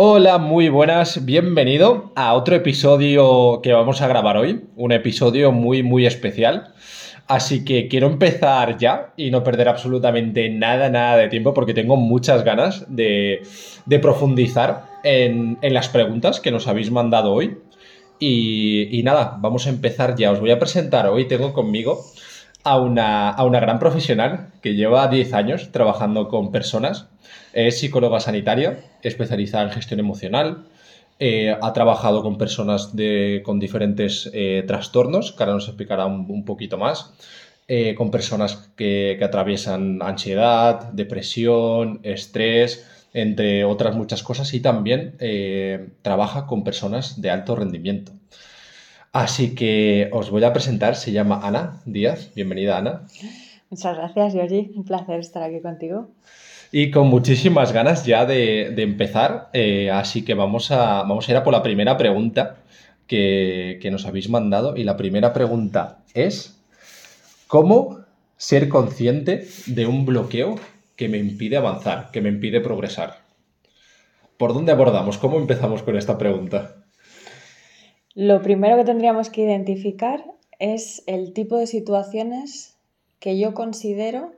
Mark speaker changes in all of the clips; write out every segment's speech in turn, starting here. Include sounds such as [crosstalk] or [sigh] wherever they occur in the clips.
Speaker 1: Hola, muy buenas, bienvenido a otro episodio que vamos a grabar hoy, un episodio muy, muy especial. Así que quiero empezar ya y no perder absolutamente nada, nada de tiempo porque tengo muchas ganas de, profundizar en, las preguntas que nos habéis mandado hoy. Y, nada, vamos a empezar ya. Os voy a presentar hoy, tengo conmigo a una, a una gran profesional que lleva 10 años trabajando con personas es psicóloga sanitaria, especializada en gestión emocional. Eh, ha trabajado con personas con diferentes eh, trastornos, que ahora nos explicará un, poquito más. Eh, con personas que, atraviesan ansiedad, depresión, estrés, entre otras muchas cosas. Y también trabaja con personas de alto rendimiento. Así que os voy a presentar, se llama Ana Díaz. Bienvenida, Ana.
Speaker 2: Muchas gracias, Georgie. Un placer estar aquí contigo
Speaker 1: y con muchísimas ganas ya de, empezar. Eh, así que vamos a, vamos a ir a por la primera pregunta que, nos habéis mandado. Y la primera pregunta es, ¿cómo ser consciente de un bloqueo que me impide avanzar, que me impide progresar? ¿Por dónde abordamos? ¿Cómo empezamos con esta pregunta?
Speaker 2: Lo primero que tendríamos que identificar es el tipo de situaciones que yo considero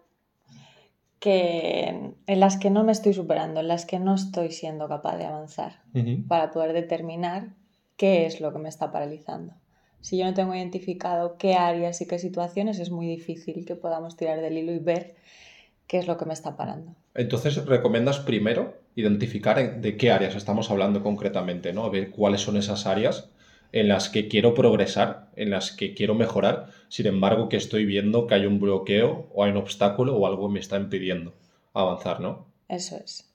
Speaker 2: que, en las que no me estoy superando, en las que no estoy siendo capaz de avanzar, para poder determinar qué es lo que me está paralizando. Si yo no tengo identificado qué áreas y qué situaciones, es muy difícil que podamos tirar del hilo y ver qué es lo que me está parando.
Speaker 1: Entonces, ¿recomiendas primero identificar de qué áreas estamos hablando concretamente, ¿no? A ver cuáles son esas áreas en las que quiero progresar, en las que quiero mejorar, sin embargo que estoy viendo que hay un bloqueo o hay un obstáculo o algo me está impidiendo avanzar, ¿no?
Speaker 2: Eso es.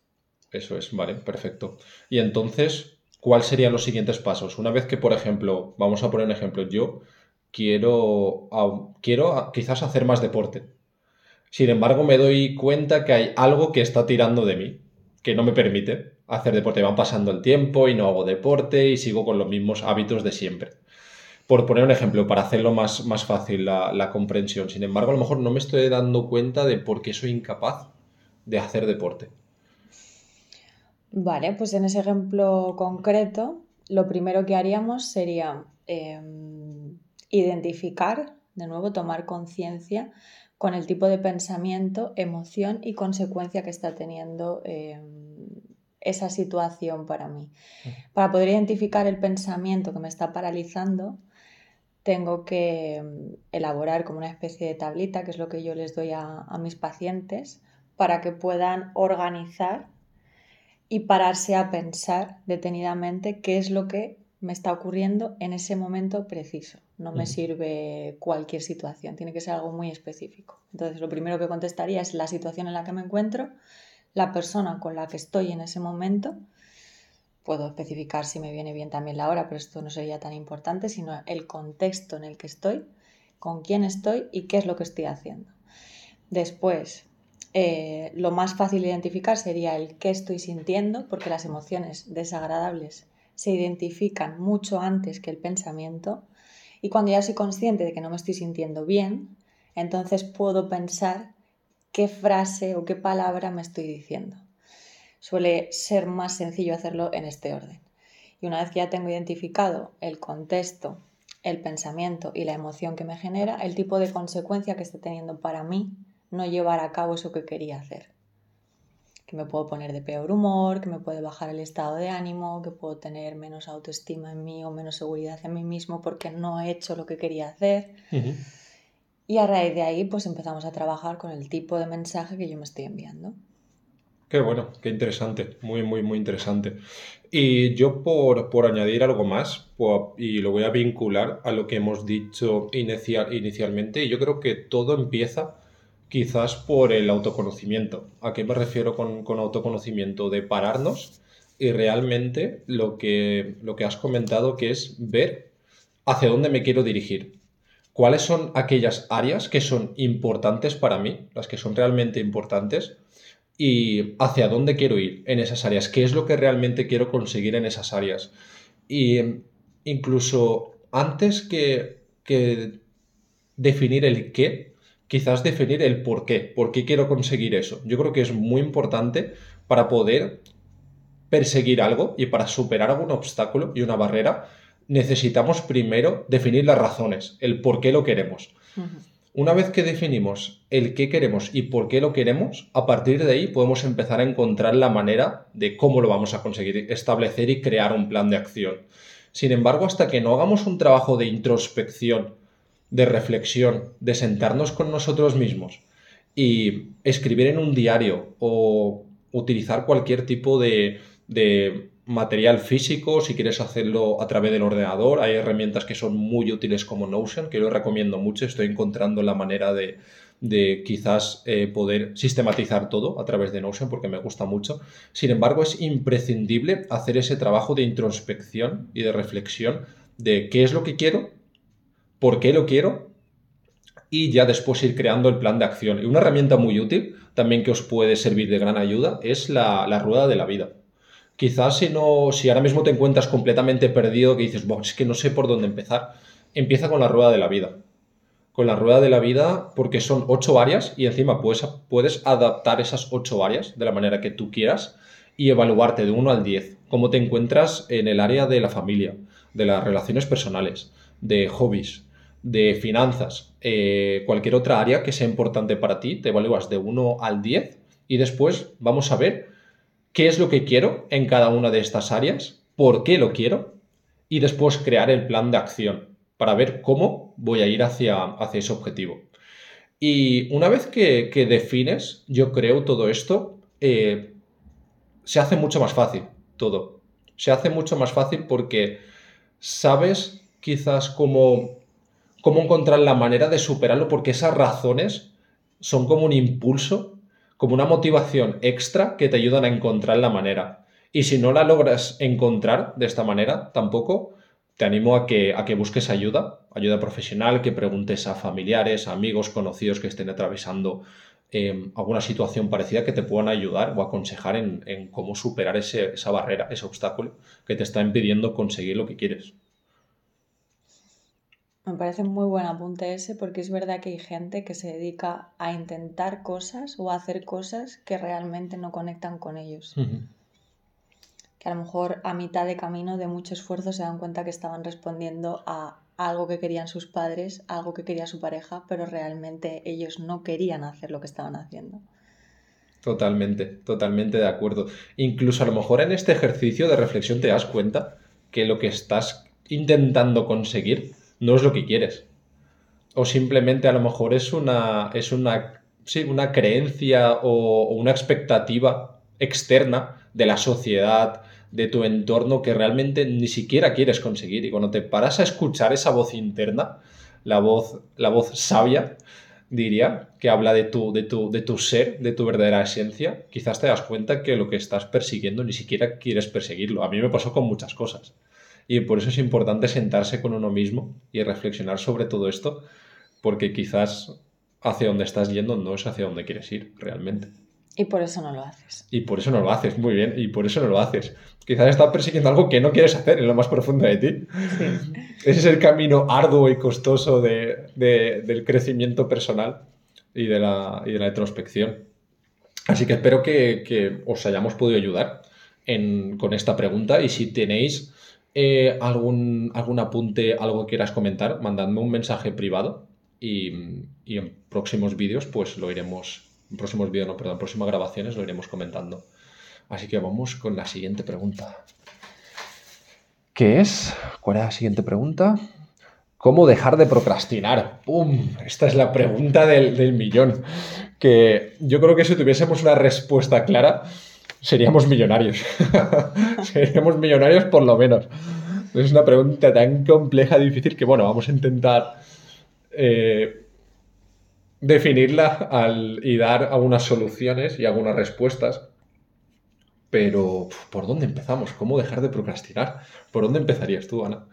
Speaker 1: Eso es, vale, perfecto. Y entonces, ¿cuáles serían los siguientes pasos? Una vez que, por ejemplo, vamos a poner un ejemplo, yo quiero, quiero quizás hacer más deporte. Sin embargo, me doy cuenta que hay algo que está tirando de mí, que no me permite hacer deporte. Van pasando el tiempo y no hago deporte y sigo con los mismos hábitos de siempre. Por poner un ejemplo, para hacerlo más, más fácil la, comprensión. Sin embargo, a lo mejor no me estoy dando cuenta de por qué soy incapaz de hacer deporte.
Speaker 2: Vale, pues en ese ejemplo concreto, lo primero que haríamos sería em, identificar, de nuevo, tomar conciencia con el tipo de pensamiento, emoción y consecuencia que está teniendo em, esa situación para mí. Para poder identificar el pensamiento que me está paralizando, tengo que mm, elaborar como una especie de tablita, que es lo que yo les doy a, mis pacientes, para que puedan organizar y pararse a pensar detenidamente qué es lo que me está ocurriendo en ese momento preciso. No me sirve cualquier situación, tiene que ser algo muy específico. Entonces, lo primero que contestaría es la situación en la que me encuentro, la persona con la que estoy en ese momento. Puedo especificar si me viene bien también la hora, pero esto no sería tan importante, sino el contexto en el que estoy, con quién estoy y qué es lo que estoy haciendo. Después, eh, lo más fácil de identificar sería el qué estoy sintiendo, porque las emociones desagradables se identifican mucho antes que el pensamiento. Y cuando ya soy consciente de que no me estoy sintiendo bien, entonces puedo pensar qué frase o qué palabra me estoy diciendo. Suele ser más sencillo hacerlo en este orden. Y una vez que ya tengo identificado el contexto, el pensamiento y la emoción que me genera, el tipo de consecuencia que está teniendo para mí no llevar a cabo eso que quería hacer. Que me puedo poner de peor humor, que me puede bajar el estado de ánimo, que puedo tener menos autoestima en mí o menos seguridad en mí mismo porque no he hecho lo que quería hacer. Y a raíz de ahí, pues empezamos a trabajar con el tipo de mensaje que yo me estoy enviando.
Speaker 1: Qué bueno, qué interesante, muy, muy, muy interesante. Y yo por, añadir algo más, y lo voy a vincular a lo que hemos dicho inicial, inicialmente, yo creo que todo empieza quizás por el autoconocimiento. ¿A qué me refiero con, con autoconocimiento? De pararnos y realmente lo que, lo que has comentado, que es ver hacia dónde me quiero dirigir cuáles son aquellas áreas que son importantes para mí, las que son realmente importantes, y hacia dónde quiero ir en esas áreas, qué es lo que realmente quiero conseguir en esas áreas. Y incluso antes que, definir el qué, quizás definir el por qué, por qué quiero conseguir eso. Yo creo que es muy importante para poder perseguir algo y para superar algún obstáculo y una barrera, necesitamos primero definir las razones, el por qué lo queremos. Una vez que definimos el qué queremos y por qué lo queremos, a partir de ahí podemos empezar a encontrar la manera de cómo lo vamos a conseguir, establecer y crear un plan de acción. Sin embargo, hasta que no hagamos un trabajo de introspección, de reflexión, de sentarnos con nosotros mismos y escribir en un diario o utilizar cualquier tipo de, de material físico, si quieres hacerlo a través del ordenador, hay herramientas que son muy útiles como Notion, que yo recomiendo mucho, estoy encontrando la manera de, quizás eh, poder sistematizar todo a través de Notion porque me gusta mucho. Sin embargo, es imprescindible hacer ese trabajo de introspección y de reflexión de qué es lo que quiero, por qué lo quiero y ya después ir creando el plan de acción. Y una herramienta muy útil también que os puede servir de gran ayuda es la, la rueda de la vida. Quizás si no, si ahora mismo te encuentras completamente perdido, que dices, es que no sé por dónde empezar, empieza con la rueda de la vida. Con la rueda de la vida, porque son ocho áreas y encima puedes, puedes adaptar esas ocho áreas de la manera que tú quieras y evaluarte de 1 al 10 cómo te encuentras en el área de la familia, de las relaciones personales, de hobbies, de finanzas, eh, cualquier otra área que sea importante para ti, te evalúas de 1 al 10 y después vamos a ver qué es lo que quiero en cada una de estas áreas, por qué lo quiero y después crear el plan de acción para ver cómo voy a ir hacia, hacia ese objetivo. Y una vez que, defines, yo creo, todo esto, eh, se hace mucho más fácil todo. Se hace mucho más fácil porque sabes quizás cómo, cómo encontrar la manera de superarlo porque esas razones son como un impulso como una motivación extra que te ayudan a encontrar la manera. Y si no la logras encontrar de esta manera, tampoco, te animo a que, a que busques ayuda, ayuda profesional, que preguntes a familiares, amigos, conocidos que estén atravesando em, alguna situación parecida que te puedan ayudar o aconsejar en, cómo superar esa barrera, ese obstáculo que te está impidiendo conseguir lo que quieres.
Speaker 2: Me parece muy buen apunte ese porque es verdad que hay gente que se dedica a intentar cosas o a hacer cosas que realmente no conectan con ellos. Que a lo mejor a mitad de camino de mucho esfuerzo se dan cuenta que estaban respondiendo a algo que querían sus padres, algo que quería su pareja, pero realmente ellos no querían hacer lo que estaban haciendo.
Speaker 1: Totalmente, totalmente de acuerdo. Incluso a lo mejor en este ejercicio de reflexión te das cuenta que lo que estás intentando conseguir no es lo que quieres. O simplemente a lo mejor es una, es una, sí, una creencia o, una expectativa externa de la sociedad, de tu entorno que realmente ni siquiera quieres conseguir. Y cuando te paras a escuchar esa voz interna, la voz, la voz sabia, diría, que habla de tu, de, tu, de tu ser, de tu verdadera esencia, quizás te das cuenta que lo que estás persiguiendo ni siquiera quieres perseguirlo. A mí me pasó con muchas cosas. Y por eso es importante sentarse con uno mismo y reflexionar sobre todo esto, porque quizás hacia donde estás yendo no es hacia donde quieres ir realmente.
Speaker 2: Y por eso no lo haces.
Speaker 1: Y por eso no lo haces, muy bien, y por eso no lo haces. Quizás estás persiguiendo algo que no quieres hacer en lo más profundo de ti. [laughs] Ese es el camino arduo y costoso de, del crecimiento personal y de la, y de la introspección. Así que espero que, que os hayamos podido ayudar en, con esta pregunta y si tenéis eh, algún, algún apunte, algo que quieras comentar, mandadme un mensaje privado y, en próximos vídeos, pues lo iremos, en próximos vídeos, no, perdón, en próximas grabaciones lo iremos comentando. Así que vamos con la siguiente pregunta. ¿Qué es? ¿Cuál es la siguiente pregunta? ¿Cómo dejar de procrastinar? ¡Pum! Esta es la pregunta del, del millón. Que yo creo que si tuviésemos una respuesta clara, seríamos millonarios. [laughs] seríamos millonarios por lo menos. Es una pregunta tan compleja, difícil, que bueno, vamos a intentar eh, definirla y dar algunas soluciones y algunas respuestas. Pero, ¿por dónde empezamos? ¿Cómo dejar de procrastinar? ¿Por dónde empezarías tú, Ana?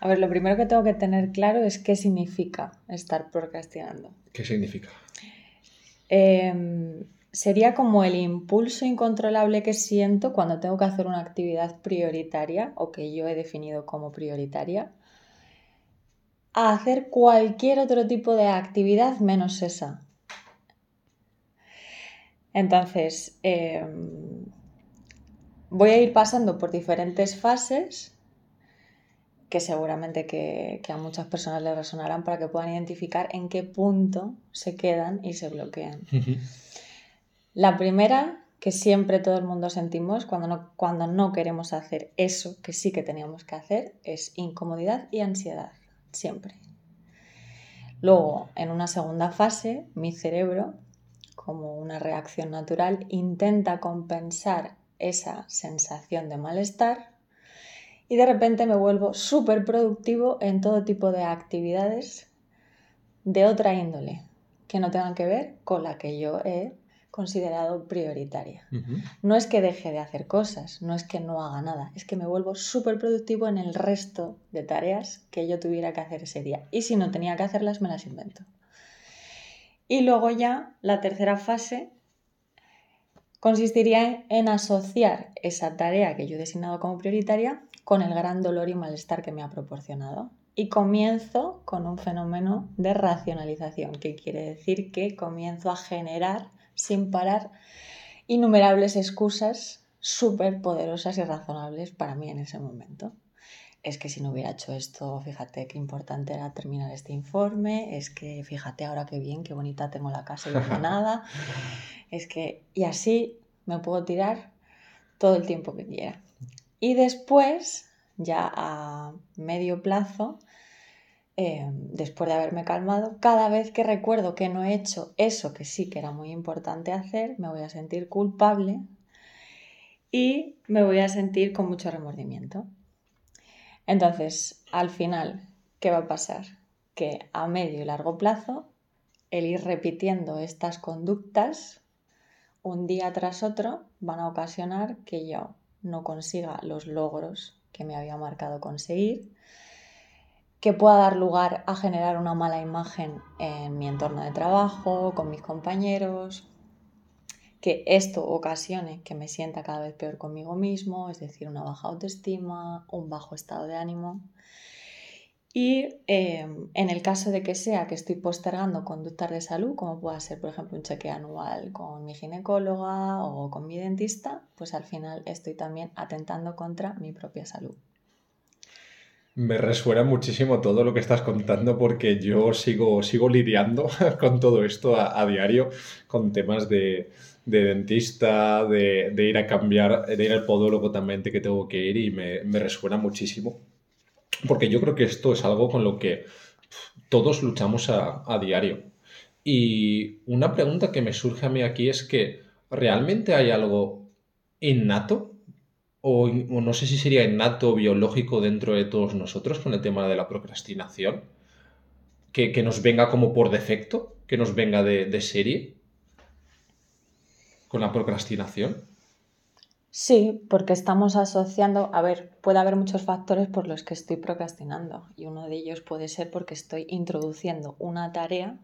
Speaker 2: A ver, lo primero que tengo que tener claro es qué significa estar procrastinando.
Speaker 1: ¿Qué significa?
Speaker 2: Eh, sería como el impulso incontrolable que siento cuando tengo que hacer una actividad prioritaria o que yo he definido como prioritaria a hacer cualquier otro tipo de actividad menos esa. Entonces, em, voy a ir pasando por diferentes fases que seguramente que, a muchas personas les resonarán para que puedan identificar en qué punto se quedan y se bloquean. La primera, que siempre todo el mundo sentimos cuando no, cuando no queremos hacer eso que sí que teníamos que hacer, es incomodidad y ansiedad, siempre. Luego, en una segunda fase, mi cerebro, como una reacción natural, intenta compensar esa sensación de malestar y de repente me vuelvo súper productivo en todo tipo de actividades de otra índole que no tengan que ver con la que yo he considerado prioritaria. No es que deje de hacer cosas, no es que no haga nada, es que me vuelvo súper productivo en el resto de tareas que yo tuviera que hacer ese día. Y si no tenía que hacerlas, me las invento. Y luego ya la tercera fase consistiría en asociar esa tarea que yo he designado como prioritaria con el gran dolor y malestar que me ha proporcionado. Y comienzo con un fenómeno de racionalización, que quiere decir que comienzo a generar sin parar innumerables excusas súper poderosas y razonables para mí en ese momento. Es que si no hubiera hecho esto, fíjate qué importante era terminar este informe, es que fíjate ahora qué bien, qué bonita tengo la casa y nada, [laughs] es que, y así me puedo tirar todo el tiempo que quiera. Y después, ya a medio plazo, eh, después de haberme calmado, cada vez que recuerdo que no he hecho eso que sí que era muy importante hacer, me voy a sentir culpable y me voy a sentir con mucho remordimiento. Entonces, al final, ¿qué va a pasar? Que a medio y largo plazo, el ir repitiendo estas conductas un día tras otro van a ocasionar que yo no consiga los logros que me había marcado conseguir, que pueda dar lugar a generar una mala imagen en mi entorno de trabajo, con mis compañeros, que esto ocasione que me sienta cada vez peor conmigo mismo, es decir, una baja autoestima, un bajo estado de ánimo. Y em, en el caso de que sea que estoy postergando conductas de salud, como pueda ser, por ejemplo, un cheque anual con mi ginecóloga o con mi dentista, pues al final estoy también atentando contra mi propia salud.
Speaker 1: Me resuena muchísimo todo lo que estás contando porque yo sigo, sigo lidiando [laughs] con todo esto a, diario, con temas de, dentista, de, ir a cambiar, de ir al podólogo también que tengo que ir y me, me resuena muchísimo porque yo creo que esto es algo con lo que todos luchamos a, diario. Y una pregunta que me surge a mí aquí es que ¿realmente hay algo innato? O, no sé si sería innato o biológico dentro de todos nosotros con el tema de la procrastinación. Que, nos venga como por defecto, que nos venga de serie con la procrastinación.
Speaker 2: Sí, porque estamos asociando, a ver, puede haber muchos factores por los que estoy procrastinando y uno de ellos puede ser porque estoy introduciendo una tarea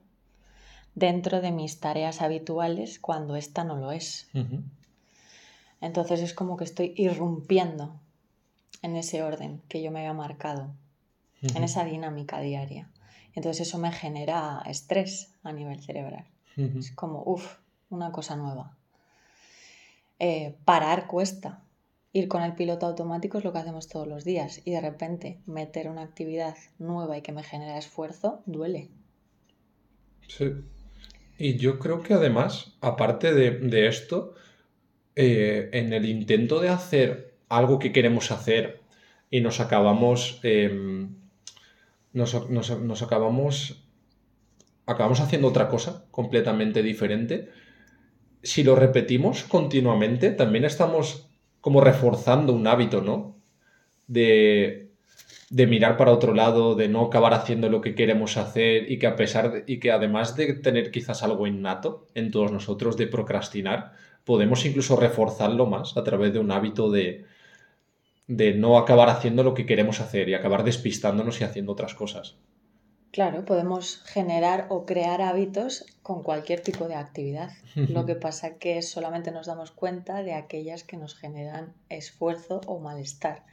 Speaker 2: dentro de mis tareas habituales cuando esta no lo es. Entonces es como que estoy irrumpiendo en ese orden que yo me había marcado, en esa dinámica diaria. Entonces eso me genera estrés a nivel cerebral. Es como, uff, una cosa nueva. Eh, parar cuesta. Ir con el piloto automático es lo que hacemos todos los días y de repente meter una actividad nueva y que me genera esfuerzo duele.
Speaker 1: Sí. Y yo creo que además, aparte de, esto, eh, en el intento de hacer algo que queremos hacer y nos acabamos. Em, nos, nos, acabamos. Acabamos haciendo otra cosa completamente diferente si lo repetimos continuamente, también estamos como reforzando un hábito, ¿no? De, de, mirar para otro lado, de no acabar haciendo lo que queremos hacer y que a pesar de, y que además de tener quizás algo innato en todos nosotros de procrastinar, podemos incluso reforzarlo más a través de un hábito de, de no acabar haciendo lo que queremos hacer y acabar despistándonos y haciendo otras cosas.
Speaker 2: Claro, podemos generar o crear hábitos con cualquier tipo de actividad. [laughs] Lo que pasa que solamente nos damos cuenta de aquellas que nos generan esfuerzo o malestar.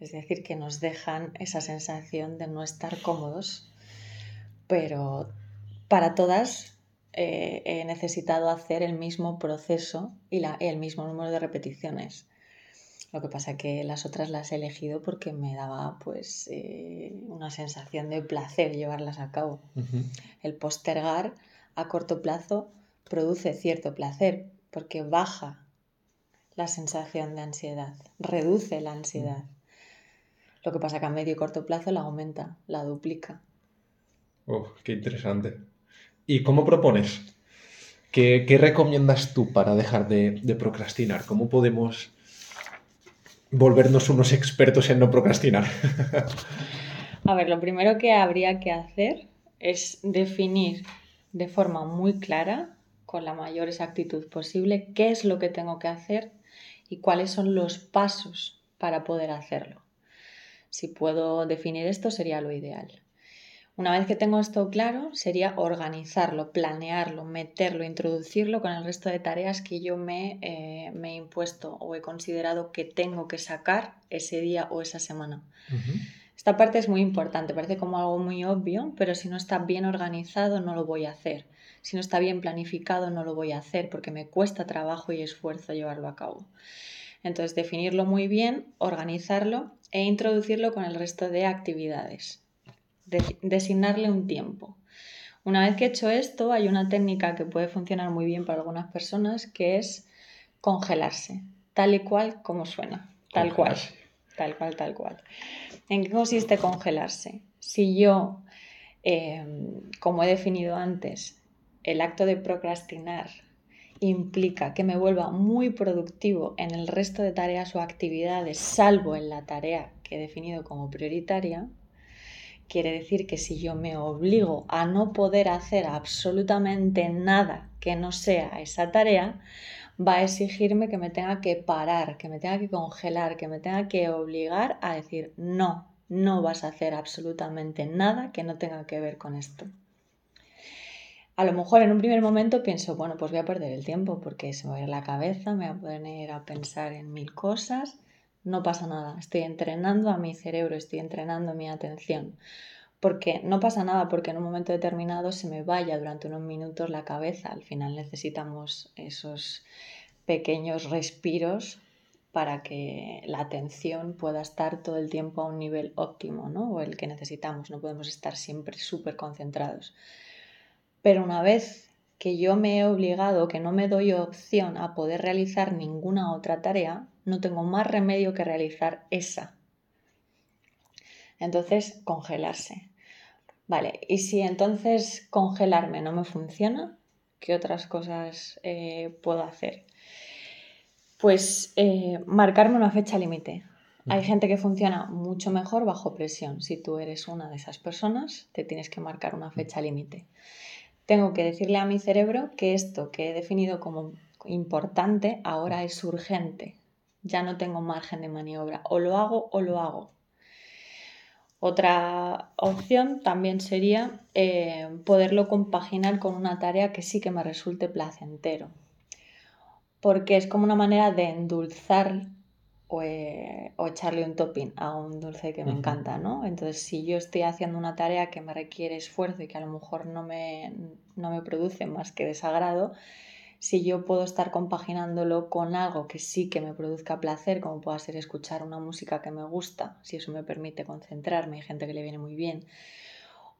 Speaker 2: Es decir, que nos dejan esa sensación de no estar cómodos. Pero para todas eh, he necesitado hacer el mismo proceso y el mismo número de repeticiones. Lo que pasa que las otras las he elegido porque me daba pues eh, una sensación de placer llevarlas a cabo. El postergar a corto plazo produce cierto placer porque baja la sensación de ansiedad, reduce la ansiedad. Lo que pasa que a medio y corto plazo la aumenta, la duplica.
Speaker 1: Oh, qué interesante. ¿Y cómo propones? ¿Qué, recomiendas tú para dejar de procrastinar? ¿Cómo podemos volvernos unos expertos en no procrastinar? [laughs]
Speaker 2: A ver, lo primero que habría que hacer es definir de forma muy clara, con la mayor exactitud posible, qué es lo que tengo que hacer y cuáles son los pasos para poder hacerlo. Si puedo definir esto sería lo ideal. Una vez que tengo esto claro, sería organizarlo, planearlo, meterlo, introducirlo con el resto de tareas que yo me, eh, he impuesto o he considerado que tengo que sacar ese día o esa semana. Esta parte es muy importante, parece como algo muy obvio, pero si no está bien organizado no lo voy a hacer. Si no está bien planificado no lo voy a hacer porque me cuesta trabajo y esfuerzo llevarlo a cabo. Entonces, definirlo muy bien, organizarlo e introducirlo con el resto de actividades designarle un tiempo. Una vez que he hecho esto, hay una técnica que puede funcionar muy bien para algunas personas, que es congelarse, tal y cual como suena, tal cual, tal cual, tal cual. ¿En qué consiste congelarse? Si yo, em, como he definido antes, el acto de procrastinar implica que me vuelva muy productivo en el resto de tareas o actividades, salvo en la tarea que he definido como prioritaria, Quiere decir que si yo me obligo a no poder hacer absolutamente nada que no sea esa tarea, va a exigirme que me tenga que parar, que me tenga que congelar, que me tenga que obligar a decir no, no vas a hacer absolutamente nada que no tenga que ver con esto. A lo mejor en un primer momento pienso, bueno, pues voy a perder el tiempo porque se me va a ir la cabeza, me voy a poner a pensar en mil cosas no pasa nada, estoy entrenando a mi cerebro, estoy entrenando mi atención. Porque no pasa nada porque en un momento determinado se me vaya durante unos minutos la cabeza. Al final necesitamos esos pequeños respiros para que la atención pueda estar todo el tiempo a un nivel óptimo, ¿no? O el que necesitamos. No podemos estar siempre súper concentrados. Pero una vez que yo me he obligado, que no me doy opción a poder realizar ninguna otra tarea, no tengo más remedio que realizar esa. Entonces, congelarse. Vale, y si entonces congelarme no me funciona, ¿qué otras cosas eh, puedo hacer? Pues eh, marcarme una fecha límite. Hay gente que funciona mucho mejor bajo presión. Si tú eres una de esas personas, te tienes que marcar una fecha límite. Tengo que decirle a mi cerebro que esto que he definido como importante ahora es urgente ya no tengo margen de maniobra. O lo hago o lo hago. Otra opción también sería eh, poderlo compaginar con una tarea que sí que me resulte placentero. Porque es como una manera de endulzar o, eh, echarle un topping a un dulce que me encanta, ¿no? Entonces, si yo estoy haciendo una tarea que me requiere esfuerzo y que a lo mejor no me, no me produce más que desagrado, si yo puedo estar compaginándolo con algo que sí que me produzca placer, como pueda ser escuchar una música que me gusta, si eso me permite concentrarme, hay gente que le viene muy bien.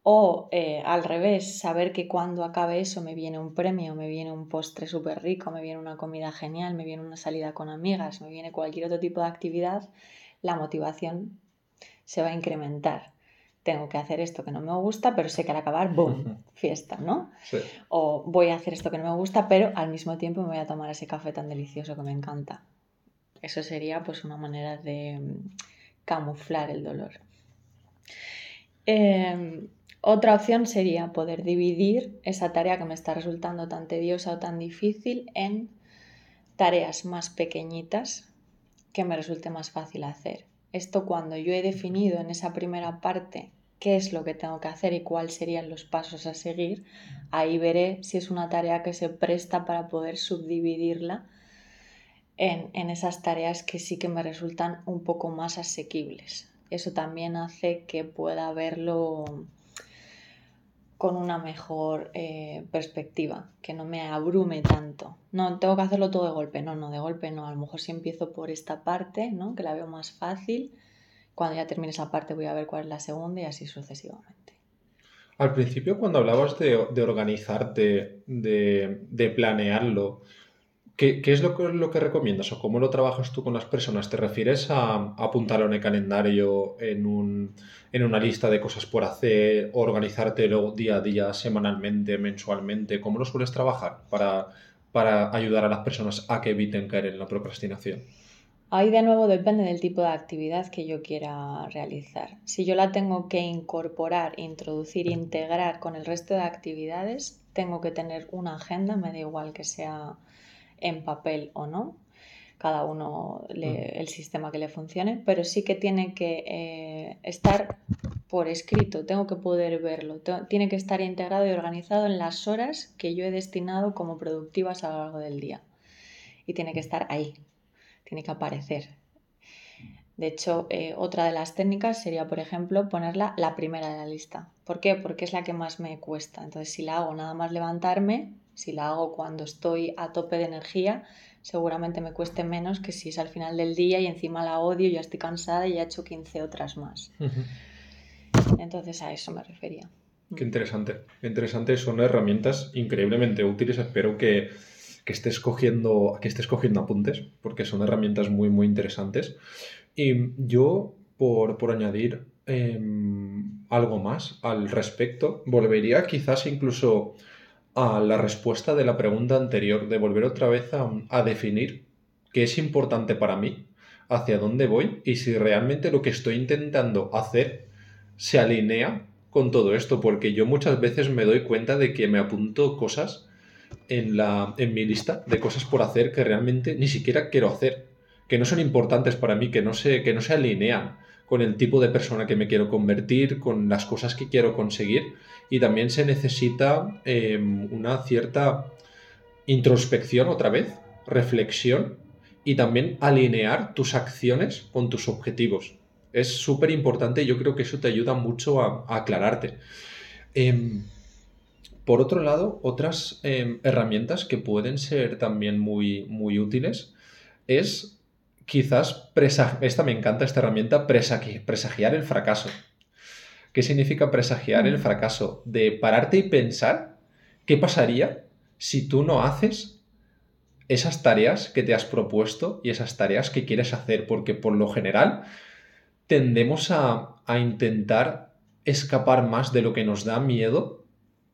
Speaker 2: O eh, al revés, saber que cuando acabe eso me viene un premio, me viene un postre súper rico, me viene una comida genial, me viene una salida con amigas, me viene cualquier otro tipo de actividad, la motivación se va a incrementar tengo que hacer esto que no me gusta, pero sé que al acabar, ¡boom! [laughs] Fiesta, ¿no? O voy a hacer esto que no me gusta, pero al mismo tiempo me voy a tomar ese café tan delicioso que me encanta. Eso sería pues una manera de mm, camuflar el dolor. Em, otra opción sería poder dividir esa tarea que me está resultando tan tediosa o tan difícil en tareas más pequeñitas que me resulte más fácil hacer. Esto cuando yo he definido en esa primera parte qué es lo que tengo que hacer y cuáles serían los pasos a seguir, ahí veré si es una tarea que se presta para poder subdividirla en, esas tareas que sí que me resultan un poco más asequibles. Eso también hace que pueda verlo con una mejor eh, perspectiva, que no me abrume tanto. No, tengo que hacerlo todo de golpe, no, no, de golpe no. A lo mejor si empiezo por esta parte, ¿no? que la veo más fácil, cuando ya termine esa parte voy a ver cuál es la segunda y así sucesivamente.
Speaker 1: Al principio, cuando hablabas de, organizarte, de, planearlo, ¿qué, es lo que, lo que, recomiendas o cómo lo trabajas tú con las personas? ¿Te refieres a, apuntarlo en el calendario, en, un, en, una lista de cosas por hacer, organizártelo día a día, semanalmente, mensualmente? ¿Cómo lo sueles trabajar para, para ayudar a las personas a que eviten caer en la procrastinación?
Speaker 2: Ahí de nuevo depende del tipo de actividad que yo quiera realizar. Si yo la tengo que incorporar, introducir, integrar con el resto de actividades, tengo que tener una agenda, me da igual que sea en papel o no, cada uno mm. el sistema que le funcione, pero sí que tiene que eh, estar por escrito, tengo que poder verlo, tiene que estar integrado y organizado en las horas que yo he destinado como productivas a lo largo del día. Y tiene que estar ahí, tiene que aparecer. De hecho, eh, otra de las técnicas sería, por ejemplo, ponerla la primera de la lista. ¿Por qué? Porque es la que más me cuesta. Entonces, si la hago nada más levantarme, si la hago cuando estoy a tope de energía, seguramente me cueste menos que si es al final del día y encima la odio, ya estoy cansada y ya he hecho 15 otras más. Entonces, a eso me refería.
Speaker 1: Qué interesante. Qué interesante. Son herramientas increíblemente útiles. Espero que que estés cogiendo, que estés cogiendo apuntes, porque son herramientas muy, muy interesantes. Y yo, por, añadir em, algo más al respecto, volvería quizás incluso a la respuesta de la pregunta anterior, de volver otra vez a, a definir qué es importante para mí, hacia dónde voy y si realmente lo que estoy intentando hacer se alinea con todo esto, porque yo muchas veces me doy cuenta de que me apunto cosas en, la, en mi lista de cosas por hacer que realmente ni siquiera quiero hacer, que no son importantes para mí, que no se, que no se alinean con el tipo de persona que me quiero convertir, con las cosas que quiero conseguir. Y también se necesita em, una cierta introspección otra vez, reflexión y también alinear tus acciones con tus objetivos. Es súper importante y yo creo que eso te ayuda mucho a, aclararte. Em, por otro lado, otras em, herramientas que pueden ser también muy, muy útiles es quizás, esta me encanta esta herramienta, presagiar el fracaso. ¿Qué significa presagiar el mm. fracaso? De pararte y pensar qué pasaría si tú no haces esas tareas que te has propuesto y esas tareas que quieres hacer, porque por lo general tendemos a, a intentar escapar más de lo que nos da miedo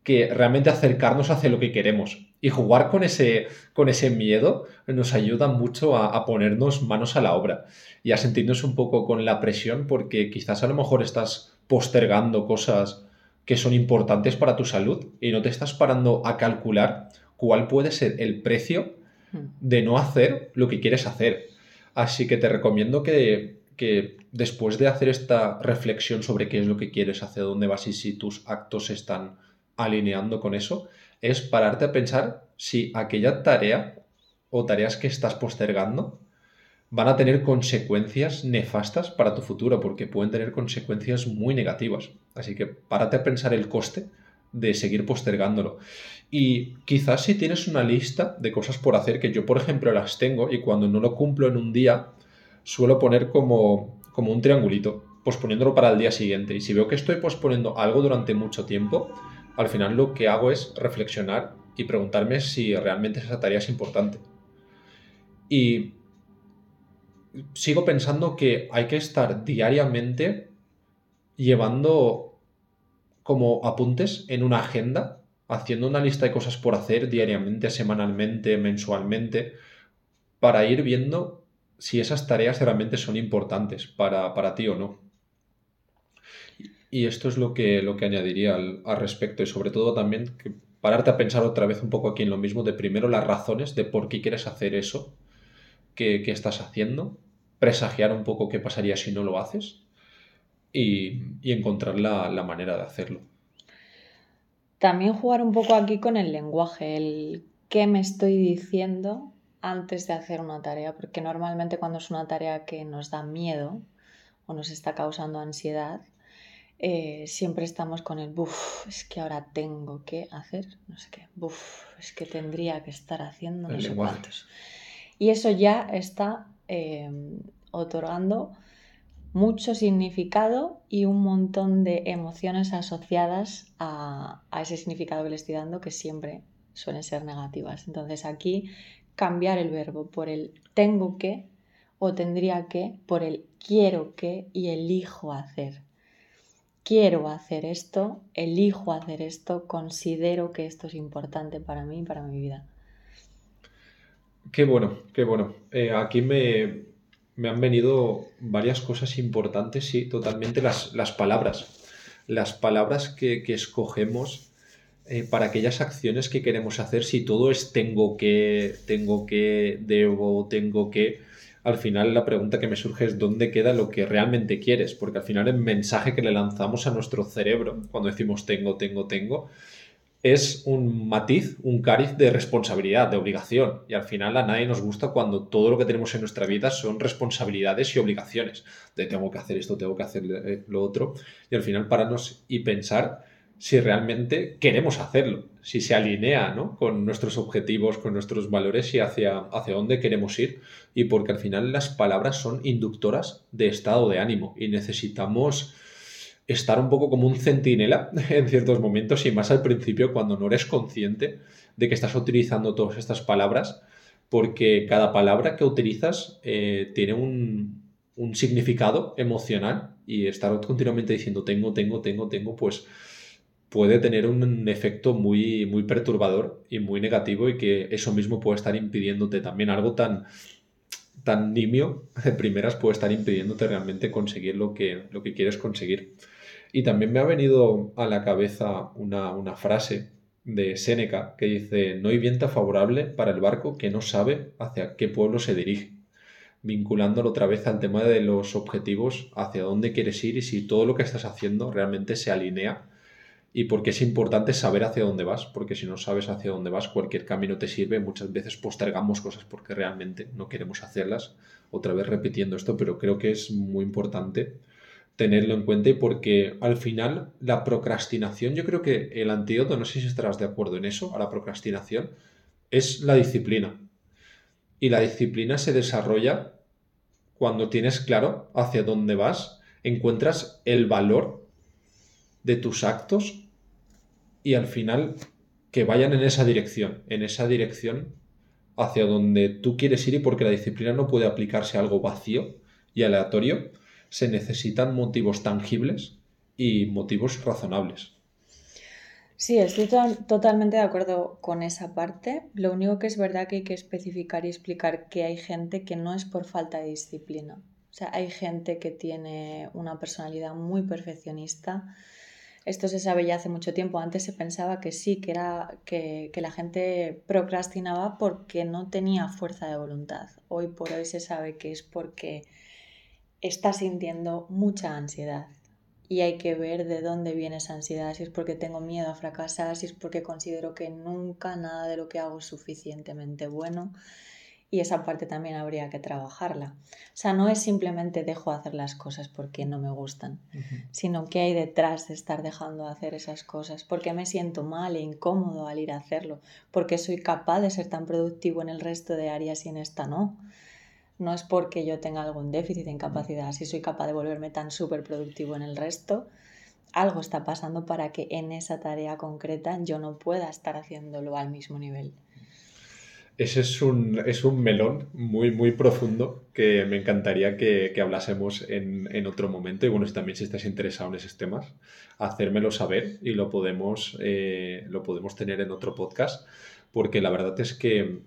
Speaker 1: que realmente acercarnos hacia lo que queremos. Y jugar con ese, con ese miedo nos ayuda mucho a, ponernos manos a la obra y a sentirnos un poco con la presión porque quizás a lo mejor estás postergando cosas que son importantes para tu salud y no te estás parando a calcular cuál puede ser el precio hmm. de no hacer lo que quieres hacer. Así que te recomiendo que, que después de hacer esta reflexión sobre qué es lo que quieres, hacia dónde vas y si tus actos están alineando con eso, es pararte a pensar si aquella tarea o tareas que estás postergando van a tener consecuencias nefastas para tu futuro, porque pueden tener consecuencias muy negativas. Así que párate a pensar el coste de seguir postergándolo. Y quizás si tienes una lista de cosas por hacer, que yo por ejemplo las tengo y cuando no lo cumplo en un día, suelo poner como, como un triangulito, posponiéndolo para el día siguiente. Y si veo que estoy posponiendo algo durante mucho tiempo, al final lo que hago es reflexionar y preguntarme si realmente esa tarea es importante. Y sigo pensando que hay que estar diariamente llevando como apuntes en una agenda, haciendo una lista de cosas por hacer diariamente, semanalmente, mensualmente, para ir viendo si esas tareas realmente son importantes para, para ti o no. Y esto es lo que, lo que añadiría al, respecto y sobre todo también que pararte a pensar otra vez un poco aquí en lo mismo de primero las razones de por qué quieres hacer eso que, estás haciendo, presagiar un poco qué pasaría si no lo haces y, encontrar la, la, manera de hacerlo.
Speaker 2: También jugar un poco aquí con el lenguaje, el qué me estoy diciendo antes de hacer una tarea, porque normalmente cuando es una tarea que nos da miedo o nos está causando ansiedad, eh, siempre estamos con el buf, es que ahora tengo que hacer, no sé qué, buf, es que tendría que estar haciendo no sé cuántos. Y eso ya está em, otorgando mucho significado y un montón de emociones asociadas a, a, ese significado que le estoy dando que siempre suelen ser negativas. Entonces aquí cambiar el verbo por el tengo que o tendría que por el quiero que y elijo hacer quiero hacer esto, elijo hacer esto, considero que esto es importante para mí y para mi vida.
Speaker 1: Qué bueno, qué bueno. Eh, aquí me, han venido varias cosas importantes, sí, totalmente las, las palabras. Las palabras que, escogemos eh, para aquellas acciones que queremos hacer, si todo es tengo que, tengo que, debo, tengo que, al final la pregunta que me surge es dónde queda lo que realmente quieres, porque al final el mensaje que le lanzamos a nuestro cerebro cuando decimos tengo, tengo, tengo, es un matiz, un cariz de responsabilidad, de obligación. Y al final a nadie nos gusta cuando todo lo que tenemos en nuestra vida son responsabilidades y obligaciones. De tengo que hacer esto, tengo que hacer eh, lo otro. Y al final pararnos y pensar si realmente queremos hacerlo, si se alinea con nuestros objetivos, con nuestros valores y hacia, hacia dónde queremos ir. Y porque al final las palabras son inductoras de estado de ánimo y necesitamos estar un poco como un centinela [laughs] en ciertos momentos y más al principio cuando no eres consciente de que estás utilizando todas estas palabras, porque cada palabra que utilizas eh, tiene un, un significado emocional y estar continuamente diciendo tengo, tengo, tengo, tengo, pues puede tener un efecto muy, muy perturbador y muy negativo y que eso mismo puede estar impidiéndote también algo tan, tan nimio de primeras puede estar impidiéndote realmente conseguir lo que, lo que quieres conseguir. Y también me ha venido a la cabeza una, una frase de Séneca que dice, no hay viento favorable para el barco que no sabe hacia qué pueblo se dirige, vinculándolo otra vez al tema de los objetivos, hacia dónde quieres ir y si todo lo que estás haciendo realmente se alinea y porque es importante saber hacia dónde vas, porque si no sabes hacia dónde vas, cualquier camino te sirve. Muchas veces postergamos cosas porque realmente no queremos hacerlas. Otra vez repitiendo esto, pero creo que es muy importante tenerlo en cuenta y porque al final la procrastinación, yo creo que el antídoto, no sé si estarás de acuerdo en eso, a la procrastinación, es la disciplina. Y la disciplina se desarrolla cuando tienes claro hacia dónde vas, encuentras el valor de tus actos y al final que vayan en esa dirección, en esa dirección hacia donde tú quieres ir y porque la disciplina no puede aplicarse a algo vacío y aleatorio, se necesitan motivos tangibles y motivos razonables.
Speaker 2: Sí, estoy totalmente de acuerdo con esa parte. Lo único que es verdad que hay que especificar y explicar que hay gente que no es por falta de disciplina. O sea, hay gente que tiene una personalidad muy perfeccionista, esto se sabe ya hace mucho tiempo. Antes se pensaba que sí, que era que, la gente procrastinaba porque no tenía fuerza de voluntad. Hoy por hoy se sabe que es porque está sintiendo mucha ansiedad. Y hay que ver de dónde viene esa ansiedad, si es porque tengo miedo a fracasar, si es porque considero que nunca nada de lo que hago es suficientemente bueno, y esa parte también habría que trabajarla. O sea, no es simplemente dejo de hacer las cosas porque no me gustan, sino que hay detrás de estar dejando de hacer esas cosas, porque me siento mal e incómodo al ir a hacerlo, porque soy capaz de ser tan productivo en el resto de áreas y en esta no. No es porque yo tenga algún déficit de incapacidad, si soy capaz de volverme tan súper productivo en el resto, algo está pasando para que en esa tarea concreta yo no pueda estar haciéndolo al mismo nivel.
Speaker 1: Ese es un, es un melón muy, muy profundo que me encantaría que, hablásemos en, otro momento. Y bueno, si también si estás interesado en esos temas, hacérmelo saber y lo podemos, eh, lo podemos tener en otro podcast, porque la verdad es que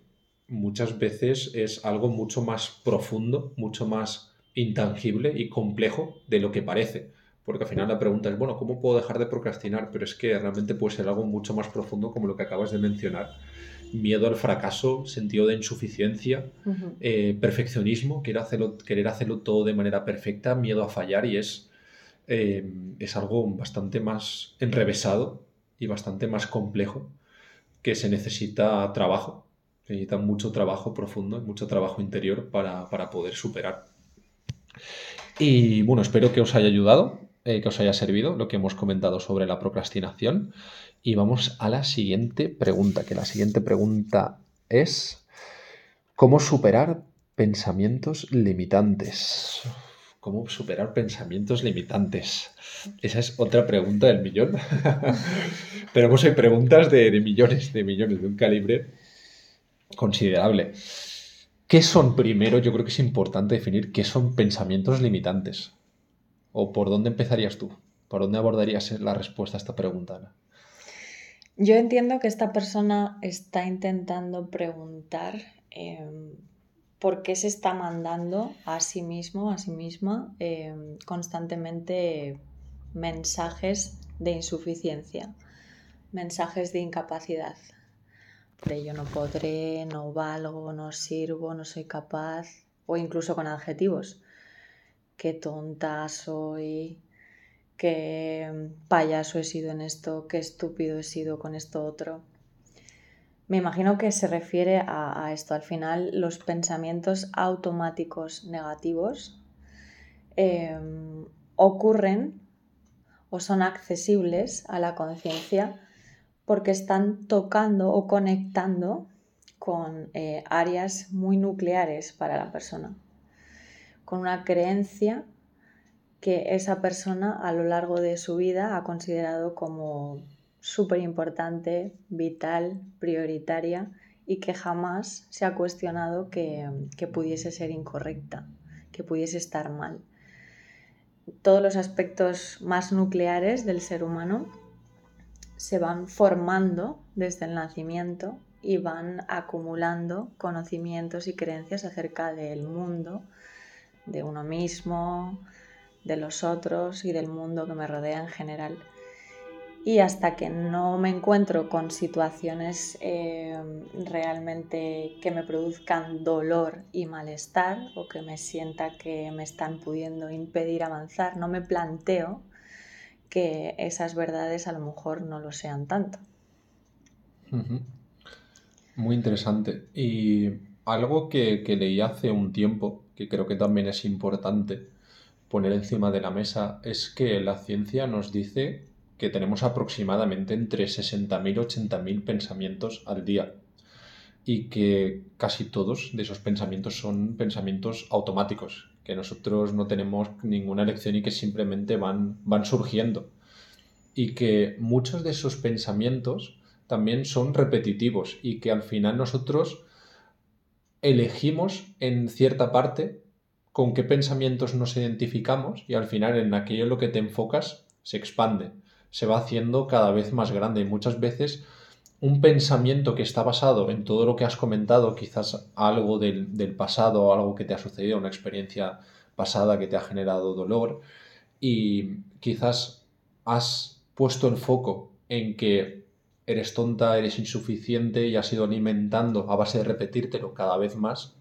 Speaker 1: muchas veces es algo mucho más profundo, mucho más intangible y complejo de lo que parece. Porque al final la pregunta es, bueno, ¿cómo puedo dejar de procrastinar? Pero es que realmente puede ser algo mucho más profundo como lo que acabas de mencionar miedo al fracaso, sentido de insuficiencia, eh, perfeccionismo, querer hacerlo, querer hacerlo todo de manera perfecta, miedo a fallar y es, eh, es algo bastante más enrevesado y bastante más complejo que se necesita trabajo, se necesita mucho trabajo profundo, mucho trabajo interior para, poder superar. Y bueno, espero que os haya ayudado eh, que os haya servido lo que hemos comentado sobre la procrastinación. Y vamos a la siguiente pregunta, que la siguiente pregunta es, ¿cómo superar pensamientos limitantes? ¿Cómo superar pensamientos limitantes? Esa es otra pregunta del millón. [laughs] Tenemos hay preguntas de millones, de millones, de un calibre considerable. ¿Qué son primero? Yo creo que es importante definir qué son pensamientos limitantes. ¿O por dónde empezarías tú? ¿Por dónde abordarías la respuesta a esta pregunta,
Speaker 2: Yo entiendo que esta persona está intentando preguntar em, por qué se está mandando a sí mismo, a sí misma, em, constantemente mensajes de insuficiencia, mensajes de incapacidad, de yo no podré, no valgo, no sirvo, no soy capaz, o incluso con adjetivos qué tonta soy, qué payaso he sido en esto, qué estúpido he sido con esto otro. Me imagino que se refiere a, esto. Al final, los pensamientos automáticos negativos em, ocurren o son accesibles a la conciencia porque están tocando o conectando con eh, áreas muy nucleares para la persona con una creencia que esa persona a lo largo de su vida ha considerado como súper importante, vital, prioritaria y que jamás se ha cuestionado que, que, pudiese ser incorrecta, que pudiese estar mal. Todos los aspectos más nucleares del ser humano se van formando desde el nacimiento y van acumulando conocimientos y creencias acerca del mundo, de uno mismo, de los otros y del mundo que me rodea en general. Y hasta que no me encuentro con situaciones eh, realmente que me produzcan dolor y malestar o que me sienta que me están pudiendo impedir avanzar, no me planteo que esas verdades a lo mejor no lo sean tanto.
Speaker 1: Muy interesante. Y algo que, que leí hace un tiempo que creo que también es importante poner encima de la mesa, es que la ciencia nos dice que tenemos aproximadamente entre 60.000 y 80.000 pensamientos al día y que casi todos de esos pensamientos son pensamientos automáticos, que nosotros no tenemos ninguna elección y que simplemente van, van surgiendo. Y que muchos de esos pensamientos también son repetitivos y que al final nosotros elegimos en cierta parte con qué pensamientos nos identificamos y al final en aquello en lo que te enfocas se expande, se va haciendo cada vez más grande y muchas veces un pensamiento que está basado en todo lo que has comentado, quizás algo del, pasado, algo que te ha sucedido, una experiencia pasada que te ha generado dolor y quizás has puesto el foco en que eres tonta, eres insuficiente y has ido alimentando a base de repetírtelo cada vez más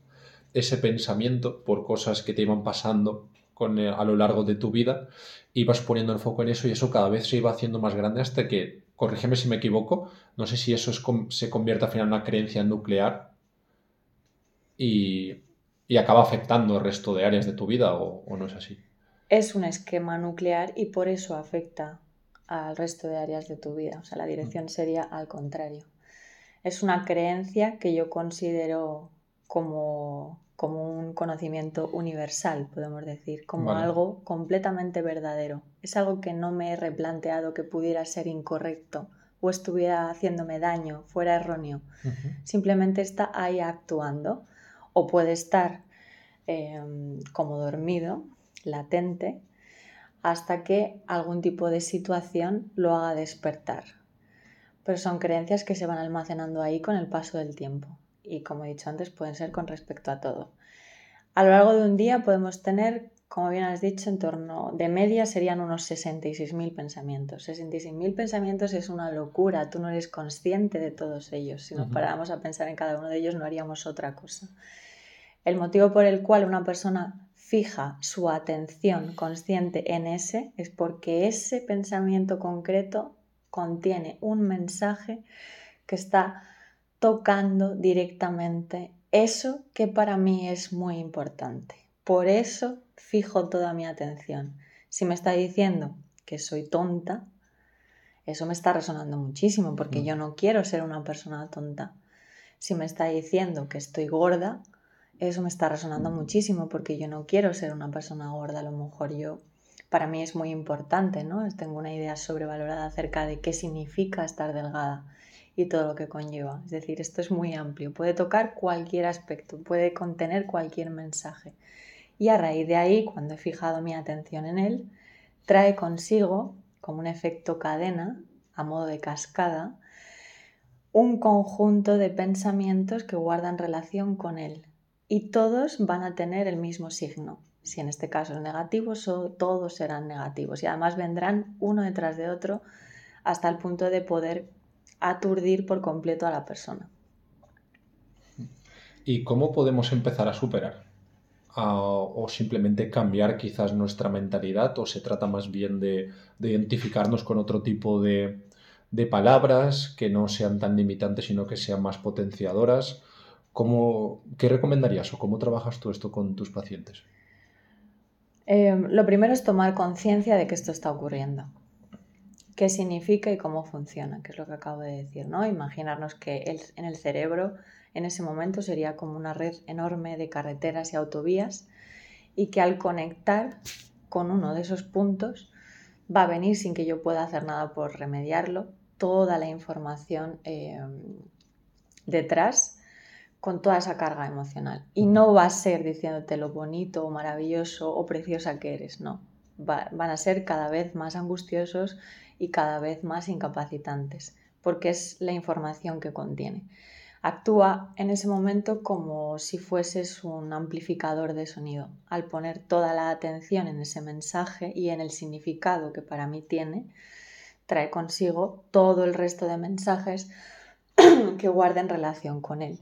Speaker 1: ese pensamiento por cosas que te iban pasando con, a lo largo de tu vida, ibas poniendo el foco en eso y eso cada vez se iba haciendo más grande hasta que, corrígeme si me equivoco, no sé si eso es, se convierte al final en una creencia nuclear y, y, acaba afectando el resto de áreas de tu vida o, o no es así.
Speaker 2: Es un esquema nuclear y por eso afecta al resto de áreas de tu vida. O sea, la dirección sería al contrario. Es una creencia que yo considero como, como un conocimiento universal, podemos decir, como algo completamente verdadero. Es algo que no me he replanteado que pudiera ser incorrecto o estuviera haciéndome daño, fuera erróneo. Simplemente está ahí actuando o puede estar em, como dormido, latente, hasta que algún tipo de situación lo haga despertar. Pero son creencias que se van almacenando ahí con el paso del tiempo y como he dicho antes pueden ser con respecto a todo. A lo largo de un día podemos tener, como bien has dicho, en torno de media serían unos 66.000 pensamientos. 66.000 pensamientos es una locura, tú no eres consciente de todos ellos. Si nos paráramos a pensar en cada uno de ellos no haríamos otra cosa. El motivo por el cual una persona fija su atención consciente en ese es porque ese pensamiento concreto contiene un mensaje que está tocando directamente eso que para mí es muy importante. Por eso fijo toda mi atención. Si me está diciendo que soy tonta, eso me está resonando muchísimo porque yo no quiero ser una persona tonta. Si me está diciendo que estoy gorda, eso me está resonando muchísimo porque yo no quiero ser una persona gorda. A lo mejor yo, para mí es muy importante, ¿no? Tengo una idea sobrevalorada acerca de qué significa estar delgada y todo lo que conlleva. Es decir, esto es muy amplio, puede tocar cualquier aspecto, puede contener cualquier mensaje. Y a raíz de ahí, cuando he fijado mi atención en él, trae consigo, como un efecto cadena, a modo de cascada, un conjunto de pensamientos que guardan relación con él. Y todos van a tener el mismo signo. Si en este caso es negativo, todos serán negativos. Y además vendrán uno detrás de otro hasta el punto de poder aturdir por completo a la persona.
Speaker 1: ¿Y cómo podemos empezar a superar? o simplemente cambiar quizás nuestra mentalidad o se trata más bien de, identificarnos con otro tipo de, palabras que no sean tan limitantes sino que sean más potenciadoras. ¿Cómo, ¿Qué recomendarías o cómo trabajas tú esto con tus pacientes?
Speaker 2: Eh, lo primero es tomar conciencia de que esto está ocurriendo qué significa y cómo funciona, que es lo que acabo de decir, ¿no? Imaginarnos que en el cerebro en ese momento sería como una red enorme de carreteras y autovías y que al conectar con uno de esos puntos va a venir sin que yo pueda hacer nada por remediarlo toda la información eh, detrás con toda esa carga emocional. Y no va a ser diciéndote lo bonito o maravilloso o preciosa que eres, no. van a ser cada vez más angustiosos y cada vez más incapacitantes, porque es la información que contiene. Actúa en ese momento como si fueses un amplificador de sonido. Al poner toda la atención en ese mensaje y en el significado que para mí tiene, trae consigo todo el resto de mensajes [clears throat] que guarden relación con él.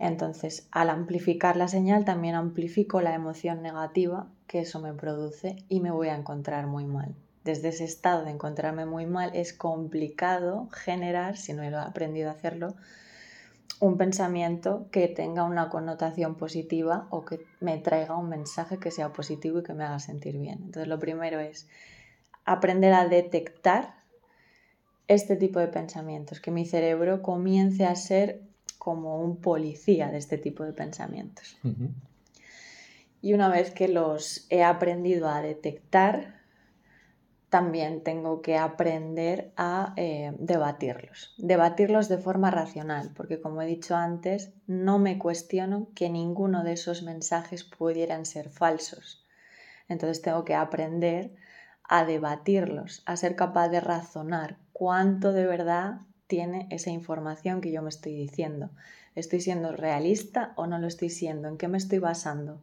Speaker 2: Entonces, al amplificar la señal, también amplifico la emoción negativa que eso me produce y me voy a encontrar muy mal desde ese estado de encontrarme muy mal, es complicado generar, si no he aprendido a hacerlo, un pensamiento que tenga una connotación positiva o que me traiga un mensaje que sea positivo y que me haga sentir bien. Entonces lo primero es aprender a detectar este tipo de pensamientos, que mi cerebro comience a ser como un policía de este tipo de pensamientos. Y una vez que los he aprendido a detectar, también tengo que aprender a eh, debatirlos. Debatirlos de forma racional, porque como he dicho antes, no me cuestiono que ninguno de esos mensajes pudieran ser falsos. Entonces tengo que aprender a debatirlos, a ser capaz de razonar cuánto de verdad tiene esa información que yo me estoy diciendo. ¿Estoy siendo realista o no lo estoy siendo? ¿En qué me estoy basando?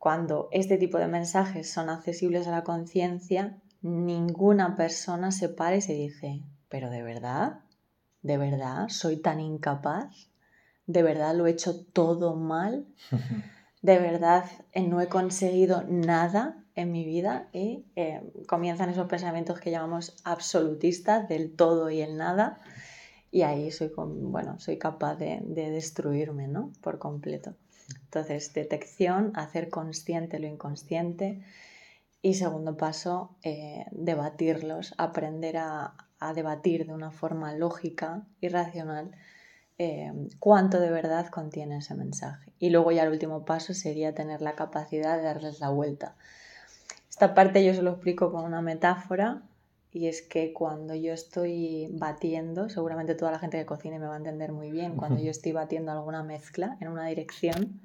Speaker 2: Cuando este tipo de mensajes son accesibles a la conciencia, ninguna persona se para y se dice, pero de verdad, de verdad, soy tan incapaz, de verdad lo he hecho todo mal, [laughs] de verdad eh, no he conseguido nada en mi vida y eh, comienzan esos pensamientos que llamamos absolutistas del todo y el nada. Y ahí soy, bueno, soy capaz de, de destruirme ¿no? por completo. Entonces, detección, hacer consciente lo inconsciente. Y segundo paso, eh, debatirlos, aprender a, debatir de una forma lógica y racional eh, cuánto de verdad contiene ese mensaje. Y luego ya el último paso sería tener la capacidad de darles la vuelta. Esta parte yo se lo explico con una metáfora y es que cuando yo estoy batiendo, seguramente toda la gente que cocine me va a entender muy bien, cuando yo estoy batiendo alguna mezcla en una dirección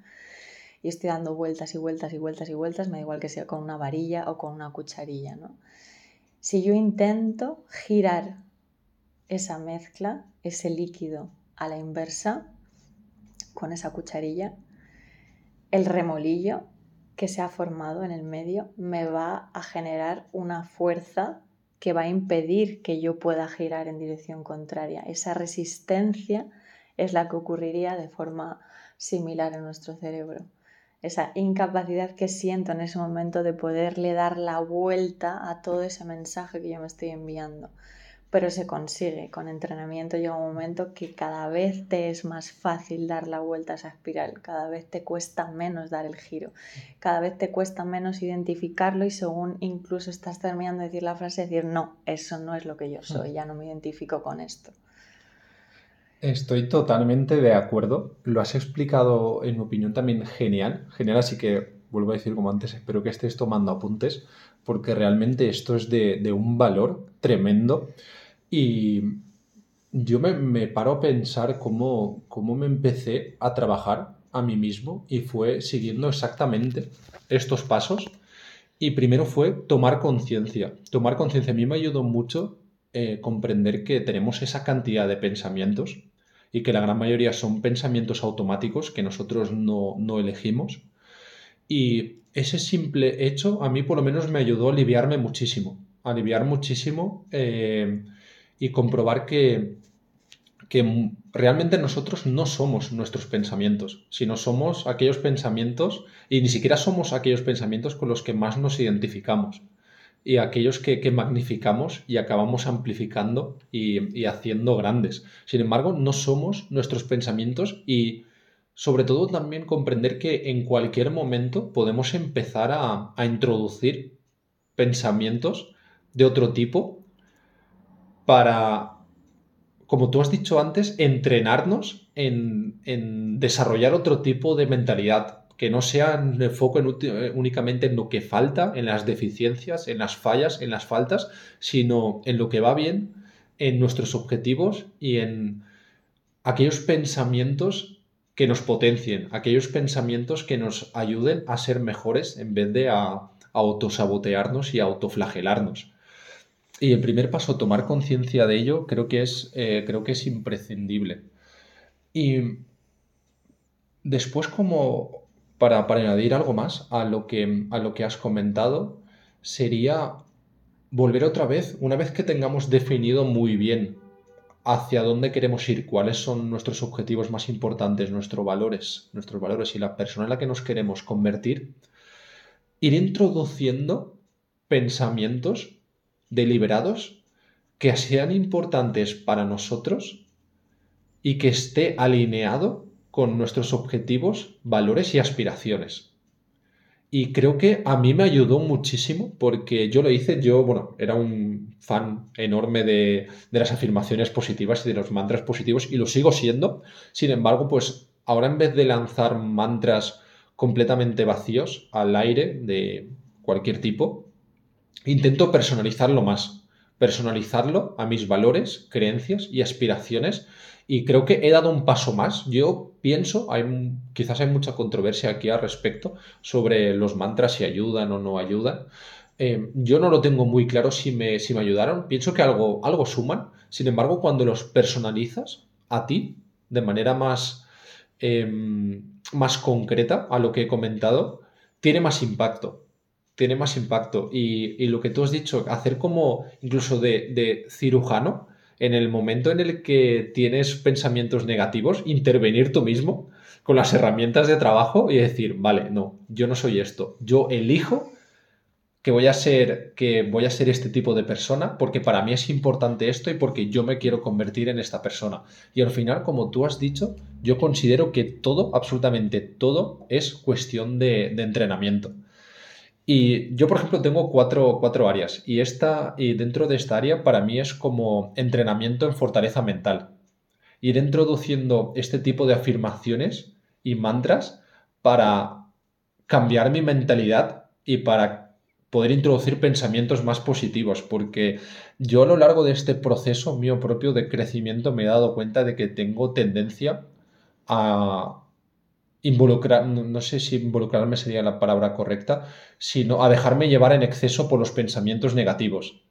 Speaker 2: y estoy dando vueltas y vueltas y vueltas y vueltas, me da igual que sea con una varilla o con una cucharilla, ¿no? Si yo intento girar esa mezcla, ese líquido a la inversa, con esa cucharilla, el remolillo que se ha formado en el medio me va a generar una fuerza que va a impedir que yo pueda girar en dirección contraria. Esa resistencia es la que ocurriría de forma similar en nuestro cerebro. Esa incapacidad que siento en ese momento de poderle dar la vuelta a todo ese mensaje que yo me estoy enviando. Pero se consigue. Con entrenamiento llega un momento que cada vez te es más fácil dar la vuelta a esa espiral, cada vez te cuesta menos dar el giro, cada vez te cuesta menos identificarlo y según incluso estás terminando de decir la frase, decir, no, eso no es lo que yo soy, ya no me identifico con esto.
Speaker 1: Estoy totalmente de acuerdo. Lo has explicado, en mi opinión, también genial. Genial, así que vuelvo a decir como antes, espero que estés tomando apuntes, porque realmente esto es de, de un valor tremendo. Y yo me, paro a pensar cómo, cómo me empecé a trabajar a mí mismo y fue siguiendo exactamente estos pasos. Y primero fue tomar conciencia. Tomar conciencia a mí me ayudó mucho eh, comprender que tenemos esa cantidad de pensamientos y que la gran mayoría son pensamientos automáticos que nosotros no, no elegimos. Y ese simple hecho a mí por lo menos me ayudó a aliviarme muchísimo. A aliviar muchísimo. Eh, y comprobar que, que realmente nosotros no somos nuestros pensamientos, sino somos aquellos pensamientos, y ni siquiera somos aquellos pensamientos con los que más nos identificamos, y aquellos que, magnificamos y acabamos amplificando y, y, haciendo grandes. Sin embargo, no somos nuestros pensamientos y sobre todo también comprender que en cualquier momento podemos empezar a, a introducir pensamientos de otro tipo para, como tú has dicho antes, entrenarnos en, desarrollar otro tipo de mentalidad, que no sea un enfoque eh, únicamente en lo que falta, en las deficiencias, en las fallas, en las faltas, sino en lo que va bien, en nuestros objetivos y en aquellos pensamientos que nos potencien, aquellos pensamientos que nos ayuden a ser mejores en vez de a, a autosabotearnos y a autoflagelarnos. Y el primer paso, tomar conciencia de ello, creo que es, eh, creo que es imprescindible. Y después, como para, para, añadir algo más a lo, que, a lo que has comentado, sería volver otra vez, una vez que tengamos definido muy bien hacia dónde queremos ir, cuáles son nuestros objetivos más importantes, nuestros valores, nuestros valores y la persona en la que nos queremos convertir, ir introduciendo pensamientos deliberados que sean importantes para nosotros y que esté alineado con nuestros objetivos, valores y aspiraciones. Y creo que a mí me ayudó muchísimo porque yo lo hice, yo, bueno, era un fan enorme de, de las afirmaciones positivas y de los mantras positivos y lo sigo siendo. Sin embargo, pues ahora en vez de lanzar mantras completamente vacíos al aire de cualquier tipo, intento personalizarlo más, personalizarlo a mis valores, creencias y aspiraciones y creo que he dado un paso más. Yo pienso, hay, quizás hay mucha controversia aquí al respecto sobre los mantras si ayudan o no ayudan. Eh, yo no lo tengo muy claro si me, si me ayudaron. Pienso que algo, algo suman. Sin embargo, cuando los personalizas a ti de manera más, em, más concreta a lo que he comentado, tiene más impacto tiene más impacto. Y, lo que tú has dicho, hacer como incluso de, cirujano, en el momento en el que tienes pensamientos negativos, intervenir tú mismo con las herramientas de trabajo y decir, vale, no, yo no soy esto, yo elijo que voy a ser que voy a ser este tipo de persona porque para mí es importante esto y porque yo me quiero convertir en esta persona. Y al final, como tú has dicho, yo considero que todo, absolutamente todo, es cuestión de entrenamiento. Y yo, por ejemplo, tengo cuatro, áreas y, esta, y dentro de esta área para mí es como entrenamiento en fortaleza mental. Ir introduciendo este tipo de afirmaciones y mantras para cambiar mi mentalidad y para poder introducir pensamientos más positivos, porque yo a lo largo de este proceso mío propio de crecimiento me he dado cuenta de que tengo tendencia a, involucrar, no sé si involucrarme sería la palabra correcta, sino a dejarme llevar en exceso por los pensamientos negativos.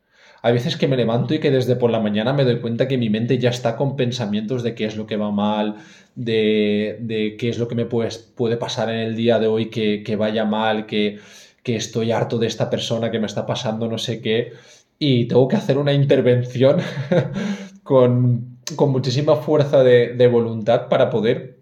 Speaker 1: Hay veces que me levanto y que desde por la mañana me doy cuenta que mi mente ya está con pensamientos de qué es lo que va mal, de, qué es lo que me puede, puede, pasar en el día de hoy que, vaya mal, que, estoy harto de esta persona que me está pasando no sé qué. Y tengo que hacer una intervención [laughs] con, muchísima fuerza de voluntad para poder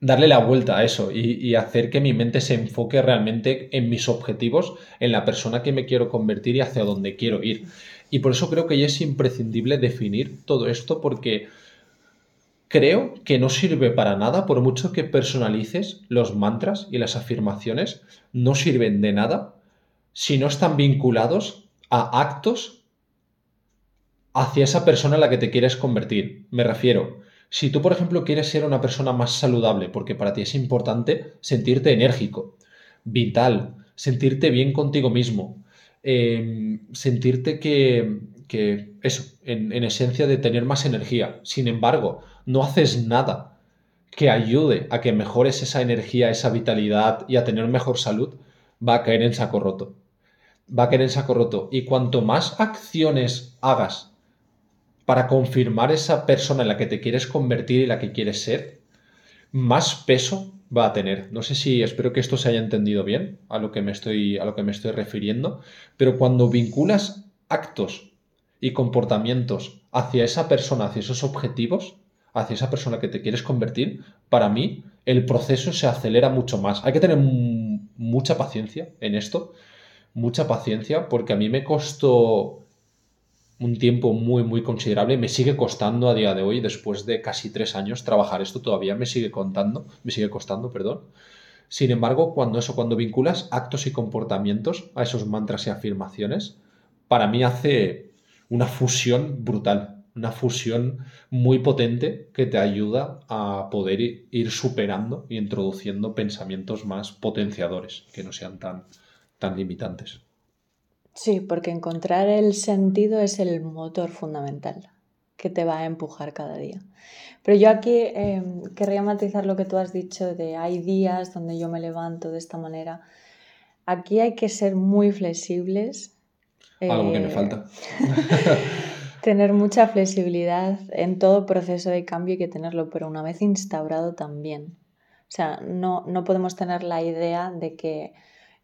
Speaker 1: darle la vuelta a eso y, hacer que mi mente se enfoque realmente en mis objetivos, en la persona que me quiero convertir y hacia dónde quiero ir. Y por eso creo que ya es imprescindible definir todo esto porque creo que no sirve para nada, por mucho que personalices los mantras y las afirmaciones, no sirven de nada si no están vinculados a actos hacia esa persona en la que te quieres convertir. Me refiero, si tú, por ejemplo, quieres ser una persona más saludable, porque para ti es importante sentirte enérgico, vital, sentirte bien contigo mismo, em, sentirte que, que eso, en, en, esencia de tener más energía. Sin embargo, no haces nada que ayude a que mejores esa energía, esa vitalidad y a tener mejor salud, va a caer en saco roto. Va a caer en saco roto. Y cuanto más acciones hagas para confirmar esa persona en la que te quieres convertir y la que quieres ser, más peso va a tener. No sé si espero que esto se haya entendido bien a lo que me estoy a lo que me estoy refiriendo, pero cuando vinculas actos y comportamientos hacia esa persona, hacia esos objetivos, hacia esa persona que te quieres convertir, para mí el proceso se acelera mucho más. Hay que tener mucha paciencia en esto, mucha paciencia, porque a mí me costó un tiempo muy, muy considerable. Me sigue costando a día de hoy, después de casi tres años, trabajar esto todavía me sigue contando, me sigue costando, perdón. Sin embargo, cuando eso, cuando vinculas actos y comportamientos a esos mantras y afirmaciones, para mí hace una fusión brutal, una fusión muy potente que te ayuda a poder ir superando y introduciendo pensamientos más potenciadores, que no sean tan, tan limitantes.
Speaker 2: Sí, porque encontrar el sentido es el motor fundamental que te va a empujar cada día. Pero yo aquí em, querría matizar lo que tú has dicho de hay días donde yo me levanto de esta manera. Aquí hay que ser muy flexibles.
Speaker 1: Algo que me falta. [laughs]
Speaker 2: tener mucha flexibilidad en todo proceso de cambio hay que tenerlo, pero una vez instaurado también. O sea, no, no podemos tener la idea de que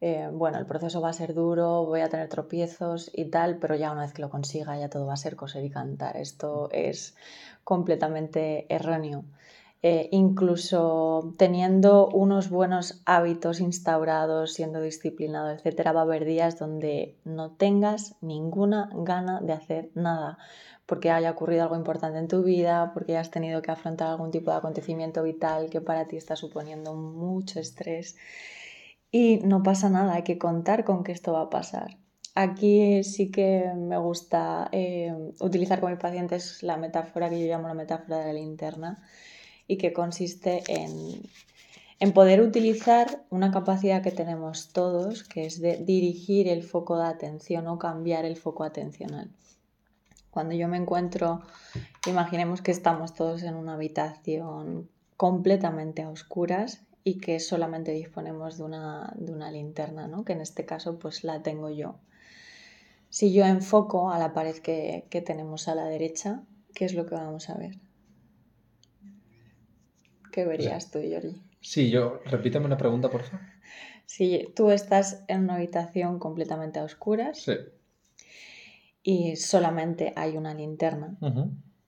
Speaker 2: eh, bueno, el proceso va a ser duro, voy a tener tropiezos y tal, pero ya una vez que lo consiga ya todo va a ser coser y cantar. Esto es completamente erróneo. Eh, incluso teniendo unos buenos hábitos instaurados, siendo disciplinado, etcétera, va a haber días donde no tengas ninguna gana de hacer nada, porque haya ocurrido algo importante en tu vida, porque hayas tenido que afrontar algún tipo de acontecimiento vital que para ti está suponiendo mucho estrés y no pasa nada, hay que contar con que esto va a pasar. Aquí sí que me gusta eh, utilizar con mis pacientes la metáfora que yo llamo la metáfora de la linterna y que consiste en, en poder utilizar una capacidad que tenemos todos, que es de dirigir el foco de atención o cambiar el foco atencional. Cuando yo me encuentro, imaginemos que estamos todos en una habitación completamente a oscuras y que solamente disponemos de una, de una linterna, ¿no? que en este caso pues la tengo yo. Si yo enfoco a la pared que, que tenemos a la derecha, ¿qué es lo que vamos a ver? ¿Qué verías tú, Jordi?
Speaker 1: Sí, yo, repítame una pregunta, por favor.
Speaker 2: Si tú estás en una habitación completamente a oscuras sí. y solamente hay una linterna,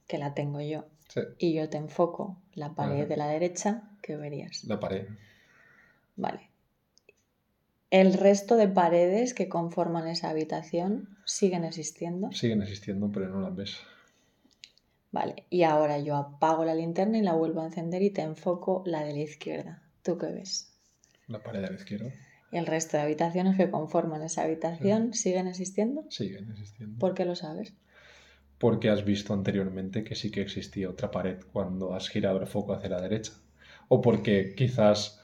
Speaker 2: que la tengo yo, sí. y yo te enfoco la pared de la derecha, ¿qué verías?
Speaker 1: La pared.
Speaker 2: Vale. ¿El resto de paredes que conforman esa habitación siguen existiendo?
Speaker 1: Siguen existiendo, pero no las ves.
Speaker 2: Vale, y ahora yo apago la linterna y la vuelvo a encender y te enfoco la de la izquierda. ¿Tú qué ves?
Speaker 1: La pared de la izquierda.
Speaker 2: ¿Y el resto de habitaciones que conforman esa habitación siguen existiendo?
Speaker 1: Siguen existiendo.
Speaker 2: ¿Por qué lo sabes?
Speaker 1: Porque has visto anteriormente que sí que existía otra pared cuando has girado el foco hacia la derecha. O porque quizás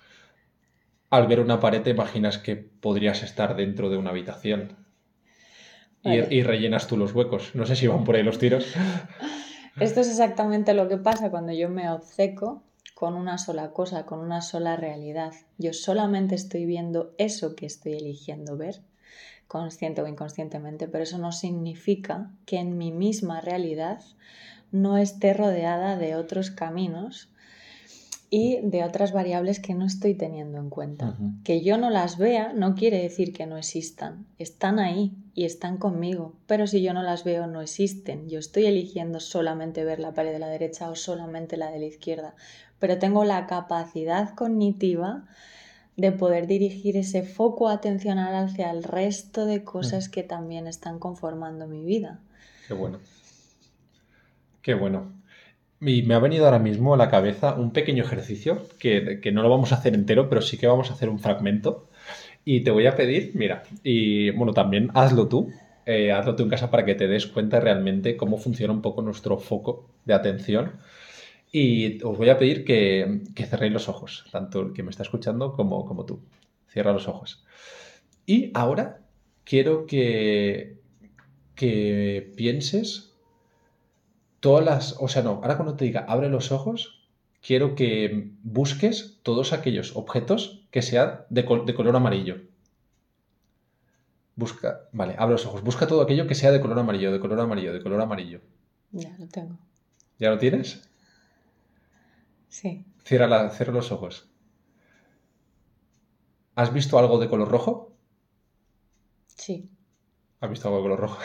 Speaker 1: al ver una pared te imaginas que podrías estar dentro de una habitación. Y, rellenas tú los huecos. No sé si van por ahí los tiros. [laughs]
Speaker 2: Esto es exactamente lo que pasa cuando yo me obceco con una sola cosa, con una sola realidad. Yo solamente estoy viendo eso que estoy eligiendo ver, consciente o inconscientemente, pero eso no significa que en mi misma realidad no esté rodeada de otros caminos y de otras variables que no estoy teniendo en cuenta. Que yo no las vea no quiere decir que no existan. Están ahí y están conmigo, pero si yo no las veo no existen. Yo estoy eligiendo solamente ver la pared de la derecha o solamente la de la izquierda, pero tengo la capacidad cognitiva de poder dirigir ese foco atencional hacia el resto de cosas que también están conformando mi vida.
Speaker 1: Qué bueno. Qué bueno. Y me ha venido ahora mismo a la cabeza un pequeño ejercicio que, que no lo vamos a hacer entero, pero sí que vamos a hacer un fragmento. Y te voy a pedir, mira, y bueno, también hazlo tú, eh, hazlo tú en casa para que te des cuenta realmente cómo funciona un poco nuestro foco de atención. Y os voy a pedir que, que cerréis los ojos, tanto el que me está escuchando como, como tú. Cierra los ojos. Y ahora quiero que, que pienses todas las... O sea, no, ahora cuando te diga abre los ojos, quiero que busques todos aquellos objetos que sean de, de color amarillo. Busca, vale, abre los ojos. Busca todo aquello que sea de color amarillo, de color amarillo, de color amarillo.
Speaker 2: Ya lo tengo.
Speaker 1: ¿Ya lo tienes?
Speaker 2: Sí.
Speaker 1: Cierra, la, cierra los ojos. ¿Has visto algo de color rojo?
Speaker 2: Sí.
Speaker 1: ¿Has visto algo de color rojo?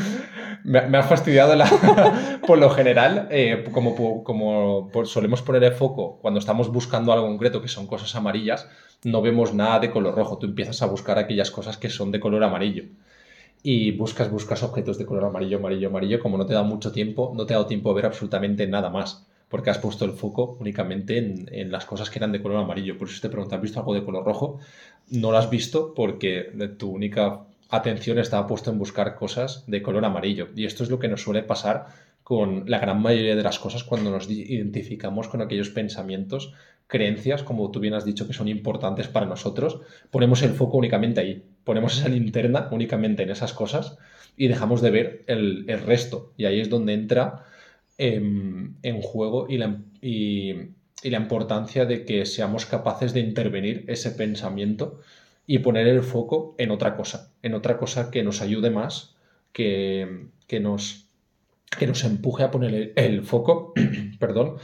Speaker 1: [laughs] me, me, has fastidiado la... [laughs] por lo general, eh, como, como solemos poner el foco cuando estamos buscando algo concreto, que son cosas amarillas, no vemos nada de color rojo. Tú empiezas a buscar aquellas cosas que son de color amarillo. Y buscas, buscas objetos de color amarillo, amarillo, amarillo. Como no te da mucho tiempo, no te ha dado tiempo a ver absolutamente nada más. Porque has puesto el foco únicamente en, en las cosas que eran de color amarillo. Por eso te pregunto, ¿has visto algo de color rojo? No lo has visto porque tu única atención estaba puesta en buscar cosas de color amarillo. Y esto es lo que nos suele pasar con la gran mayoría de las cosas cuando nos identificamos con aquellos pensamientos creencias, como tú bien has dicho, que son importantes para nosotros, ponemos el foco únicamente ahí, ponemos esa linterna únicamente en esas cosas y dejamos de ver el, resto. Y ahí es donde entra em, en juego y la, y la importancia de que seamos capaces de intervenir ese pensamiento y poner el foco en otra cosa, en otra cosa que nos ayude más, que, que nos, que nos empuje a poner el, foco [clears throat] perdón,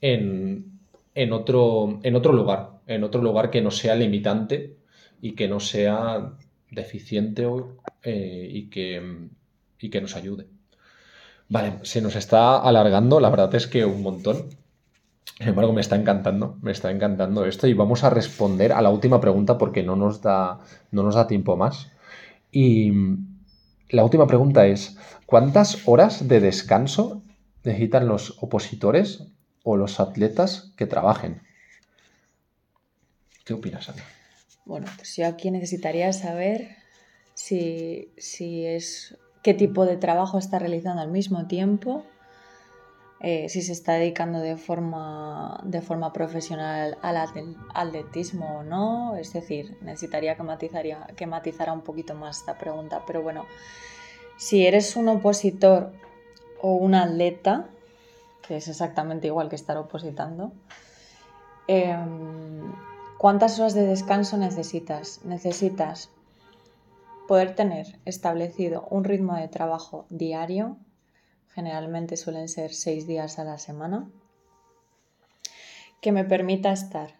Speaker 1: en, en otro, en otro lugar, en otro lugar que no sea limitante y que no sea deficiente eh, y, que, y que nos ayude. Vale, se nos está alargando, la verdad es que un montón. Sin embargo, me está encantando, me está encantando esto y vamos a responder a la última pregunta porque no nos da, no nos da tiempo más. Y la última pregunta es, ¿cuántas horas de descanso necesitan los opositores o los atletas que trabajen. ¿Qué opinas, Ana?
Speaker 2: Bueno, pues yo aquí necesitaría saber si, es qué tipo de trabajo está realizando al mismo tiempo, eh, si se está dedicando de forma, de forma profesional al atletismo o no. Es decir, necesitaría que, matizaría, que matizara un poquito más esta pregunta. Pero bueno, si eres un opositor o un atleta, que es exactamente igual que estar opositando. Em, ¿Cuántas horas de descanso necesitas? Necesitas poder tener establecido un ritmo de trabajo diario, generalmente suelen ser seis días a la semana, que me permita estar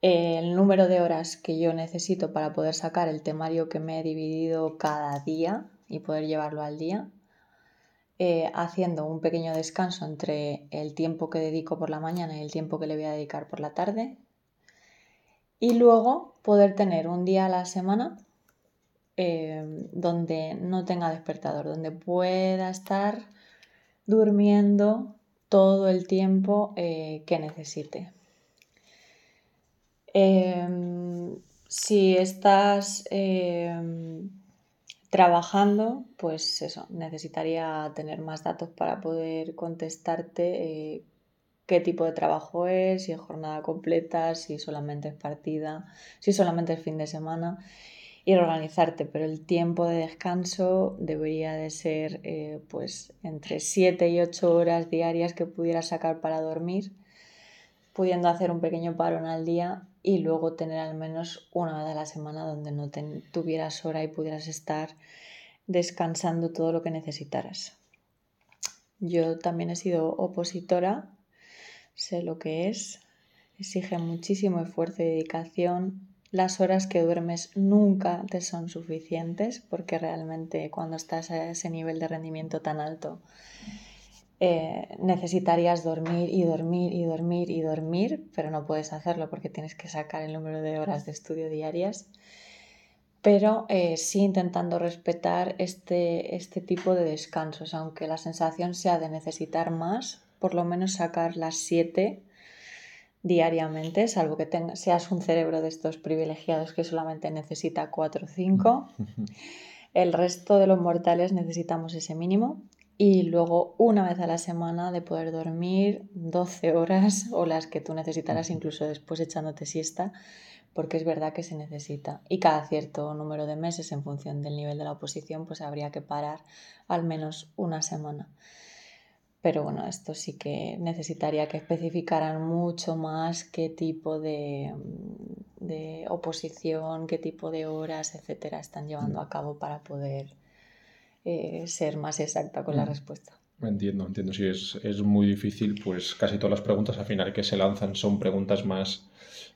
Speaker 2: el número de horas que yo necesito para poder sacar el temario que me he dividido cada día y poder llevarlo al día eh, haciendo un pequeño descanso entre el tiempo que dedico por la mañana y el tiempo que le voy a dedicar por la tarde. Y luego poder tener un día a la semana eh, donde no tenga despertador, donde pueda estar durmiendo todo el tiempo eh, que necesite. Em, si estás em, Trabajando, pues eso, necesitaría tener más datos para poder contestarte eh, qué tipo de trabajo es, si es jornada completa, si solamente es partida, si solamente es fin de semana y organizarte, pero el tiempo de descanso debería de ser eh, pues entre 7 y 8 horas diarias que pudieras sacar para dormir, pudiendo hacer un pequeño parón al día y luego tener al menos una vez a la semana donde no tuvieras hora y pudieras estar descansando todo lo que necesitaras. Yo también he sido opositora, sé lo que es, exige muchísimo esfuerzo y dedicación. Las horas que duermes nunca te son suficientes porque realmente cuando estás a ese nivel de rendimiento tan alto eh, necesitarías dormir y dormir y dormir y dormir, pero no puedes hacerlo porque tienes que sacar el número de horas de estudio diarias. Pero eh, sí intentando respetar este, este tipo de descansos, aunque la sensación sea de necesitar más, por lo menos sacar las 7 diariamente, salvo que seas un cerebro de estos privilegiados que solamente necesita 4 o 5. [laughs] El resto de los mortales necesitamos ese mínimo y luego una vez a la semana de poder dormir 12 horas o las que tú necesitarás incluso después echándote siesta, porque es verdad que se necesita. Y cada cierto número de meses en función del nivel de la oposición, pues habría que parar al menos una semana. Pero bueno, esto sí que necesitaría que especificaran mucho más qué tipo de, de oposición, qué tipo de horas, etcétera, están llevando a cabo para poder eh, ser más exacta con la mm. respuesta.
Speaker 1: Entiendo, entiendo. Sí, es, es, muy difícil, pues casi todas las preguntas al final que se lanzan son preguntas más,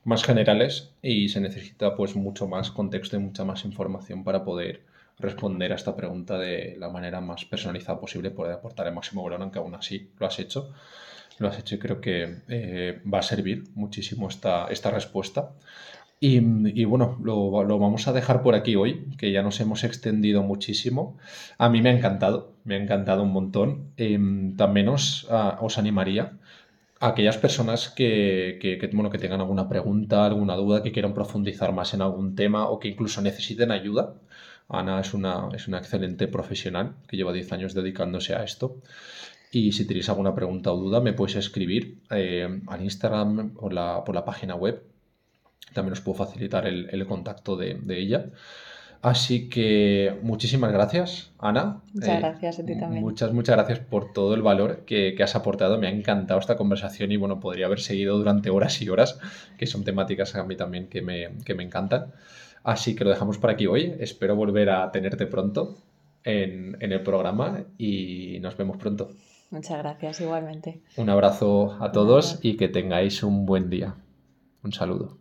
Speaker 1: más generales y se necesita pues mucho más contexto y mucha más información para poder responder a esta pregunta de la manera más personalizada posible, poder aportar el máximo valor, aunque aún así lo has hecho. Lo has hecho y creo que eh, va a servir muchísimo esta, esta respuesta. Y, bueno, lo, vamos a dejar por aquí hoy, que ya nos hemos extendido muchísimo. A mí me ha encantado, me ha encantado un montón. Em, también os, os, animaría a aquellas personas que, que, bueno, que tengan alguna pregunta, alguna duda, que quieran profundizar más en algún tema o que incluso necesiten ayuda. Ana es una, es una excelente profesional que lleva 10 años dedicándose a esto. Y si tenéis alguna pregunta o duda, me podéis escribir eh, al Instagram o la, por la página web también os puedo facilitar el, contacto de, ella. Así que muchísimas gracias, Ana.
Speaker 2: Muchas eh, gracias a ti también.
Speaker 1: Muchas, muchas gracias por todo el valor que, has aportado. Me ha encantado esta conversación y bueno, podría haber seguido durante horas y horas, que son temáticas a mí también que me, que me encantan. Así que lo dejamos por aquí hoy. Espero volver a tenerte pronto en, en el programa y nos vemos pronto.
Speaker 2: Muchas gracias, igualmente.
Speaker 1: Un abrazo a todos y que tengáis un buen día. Un saludo.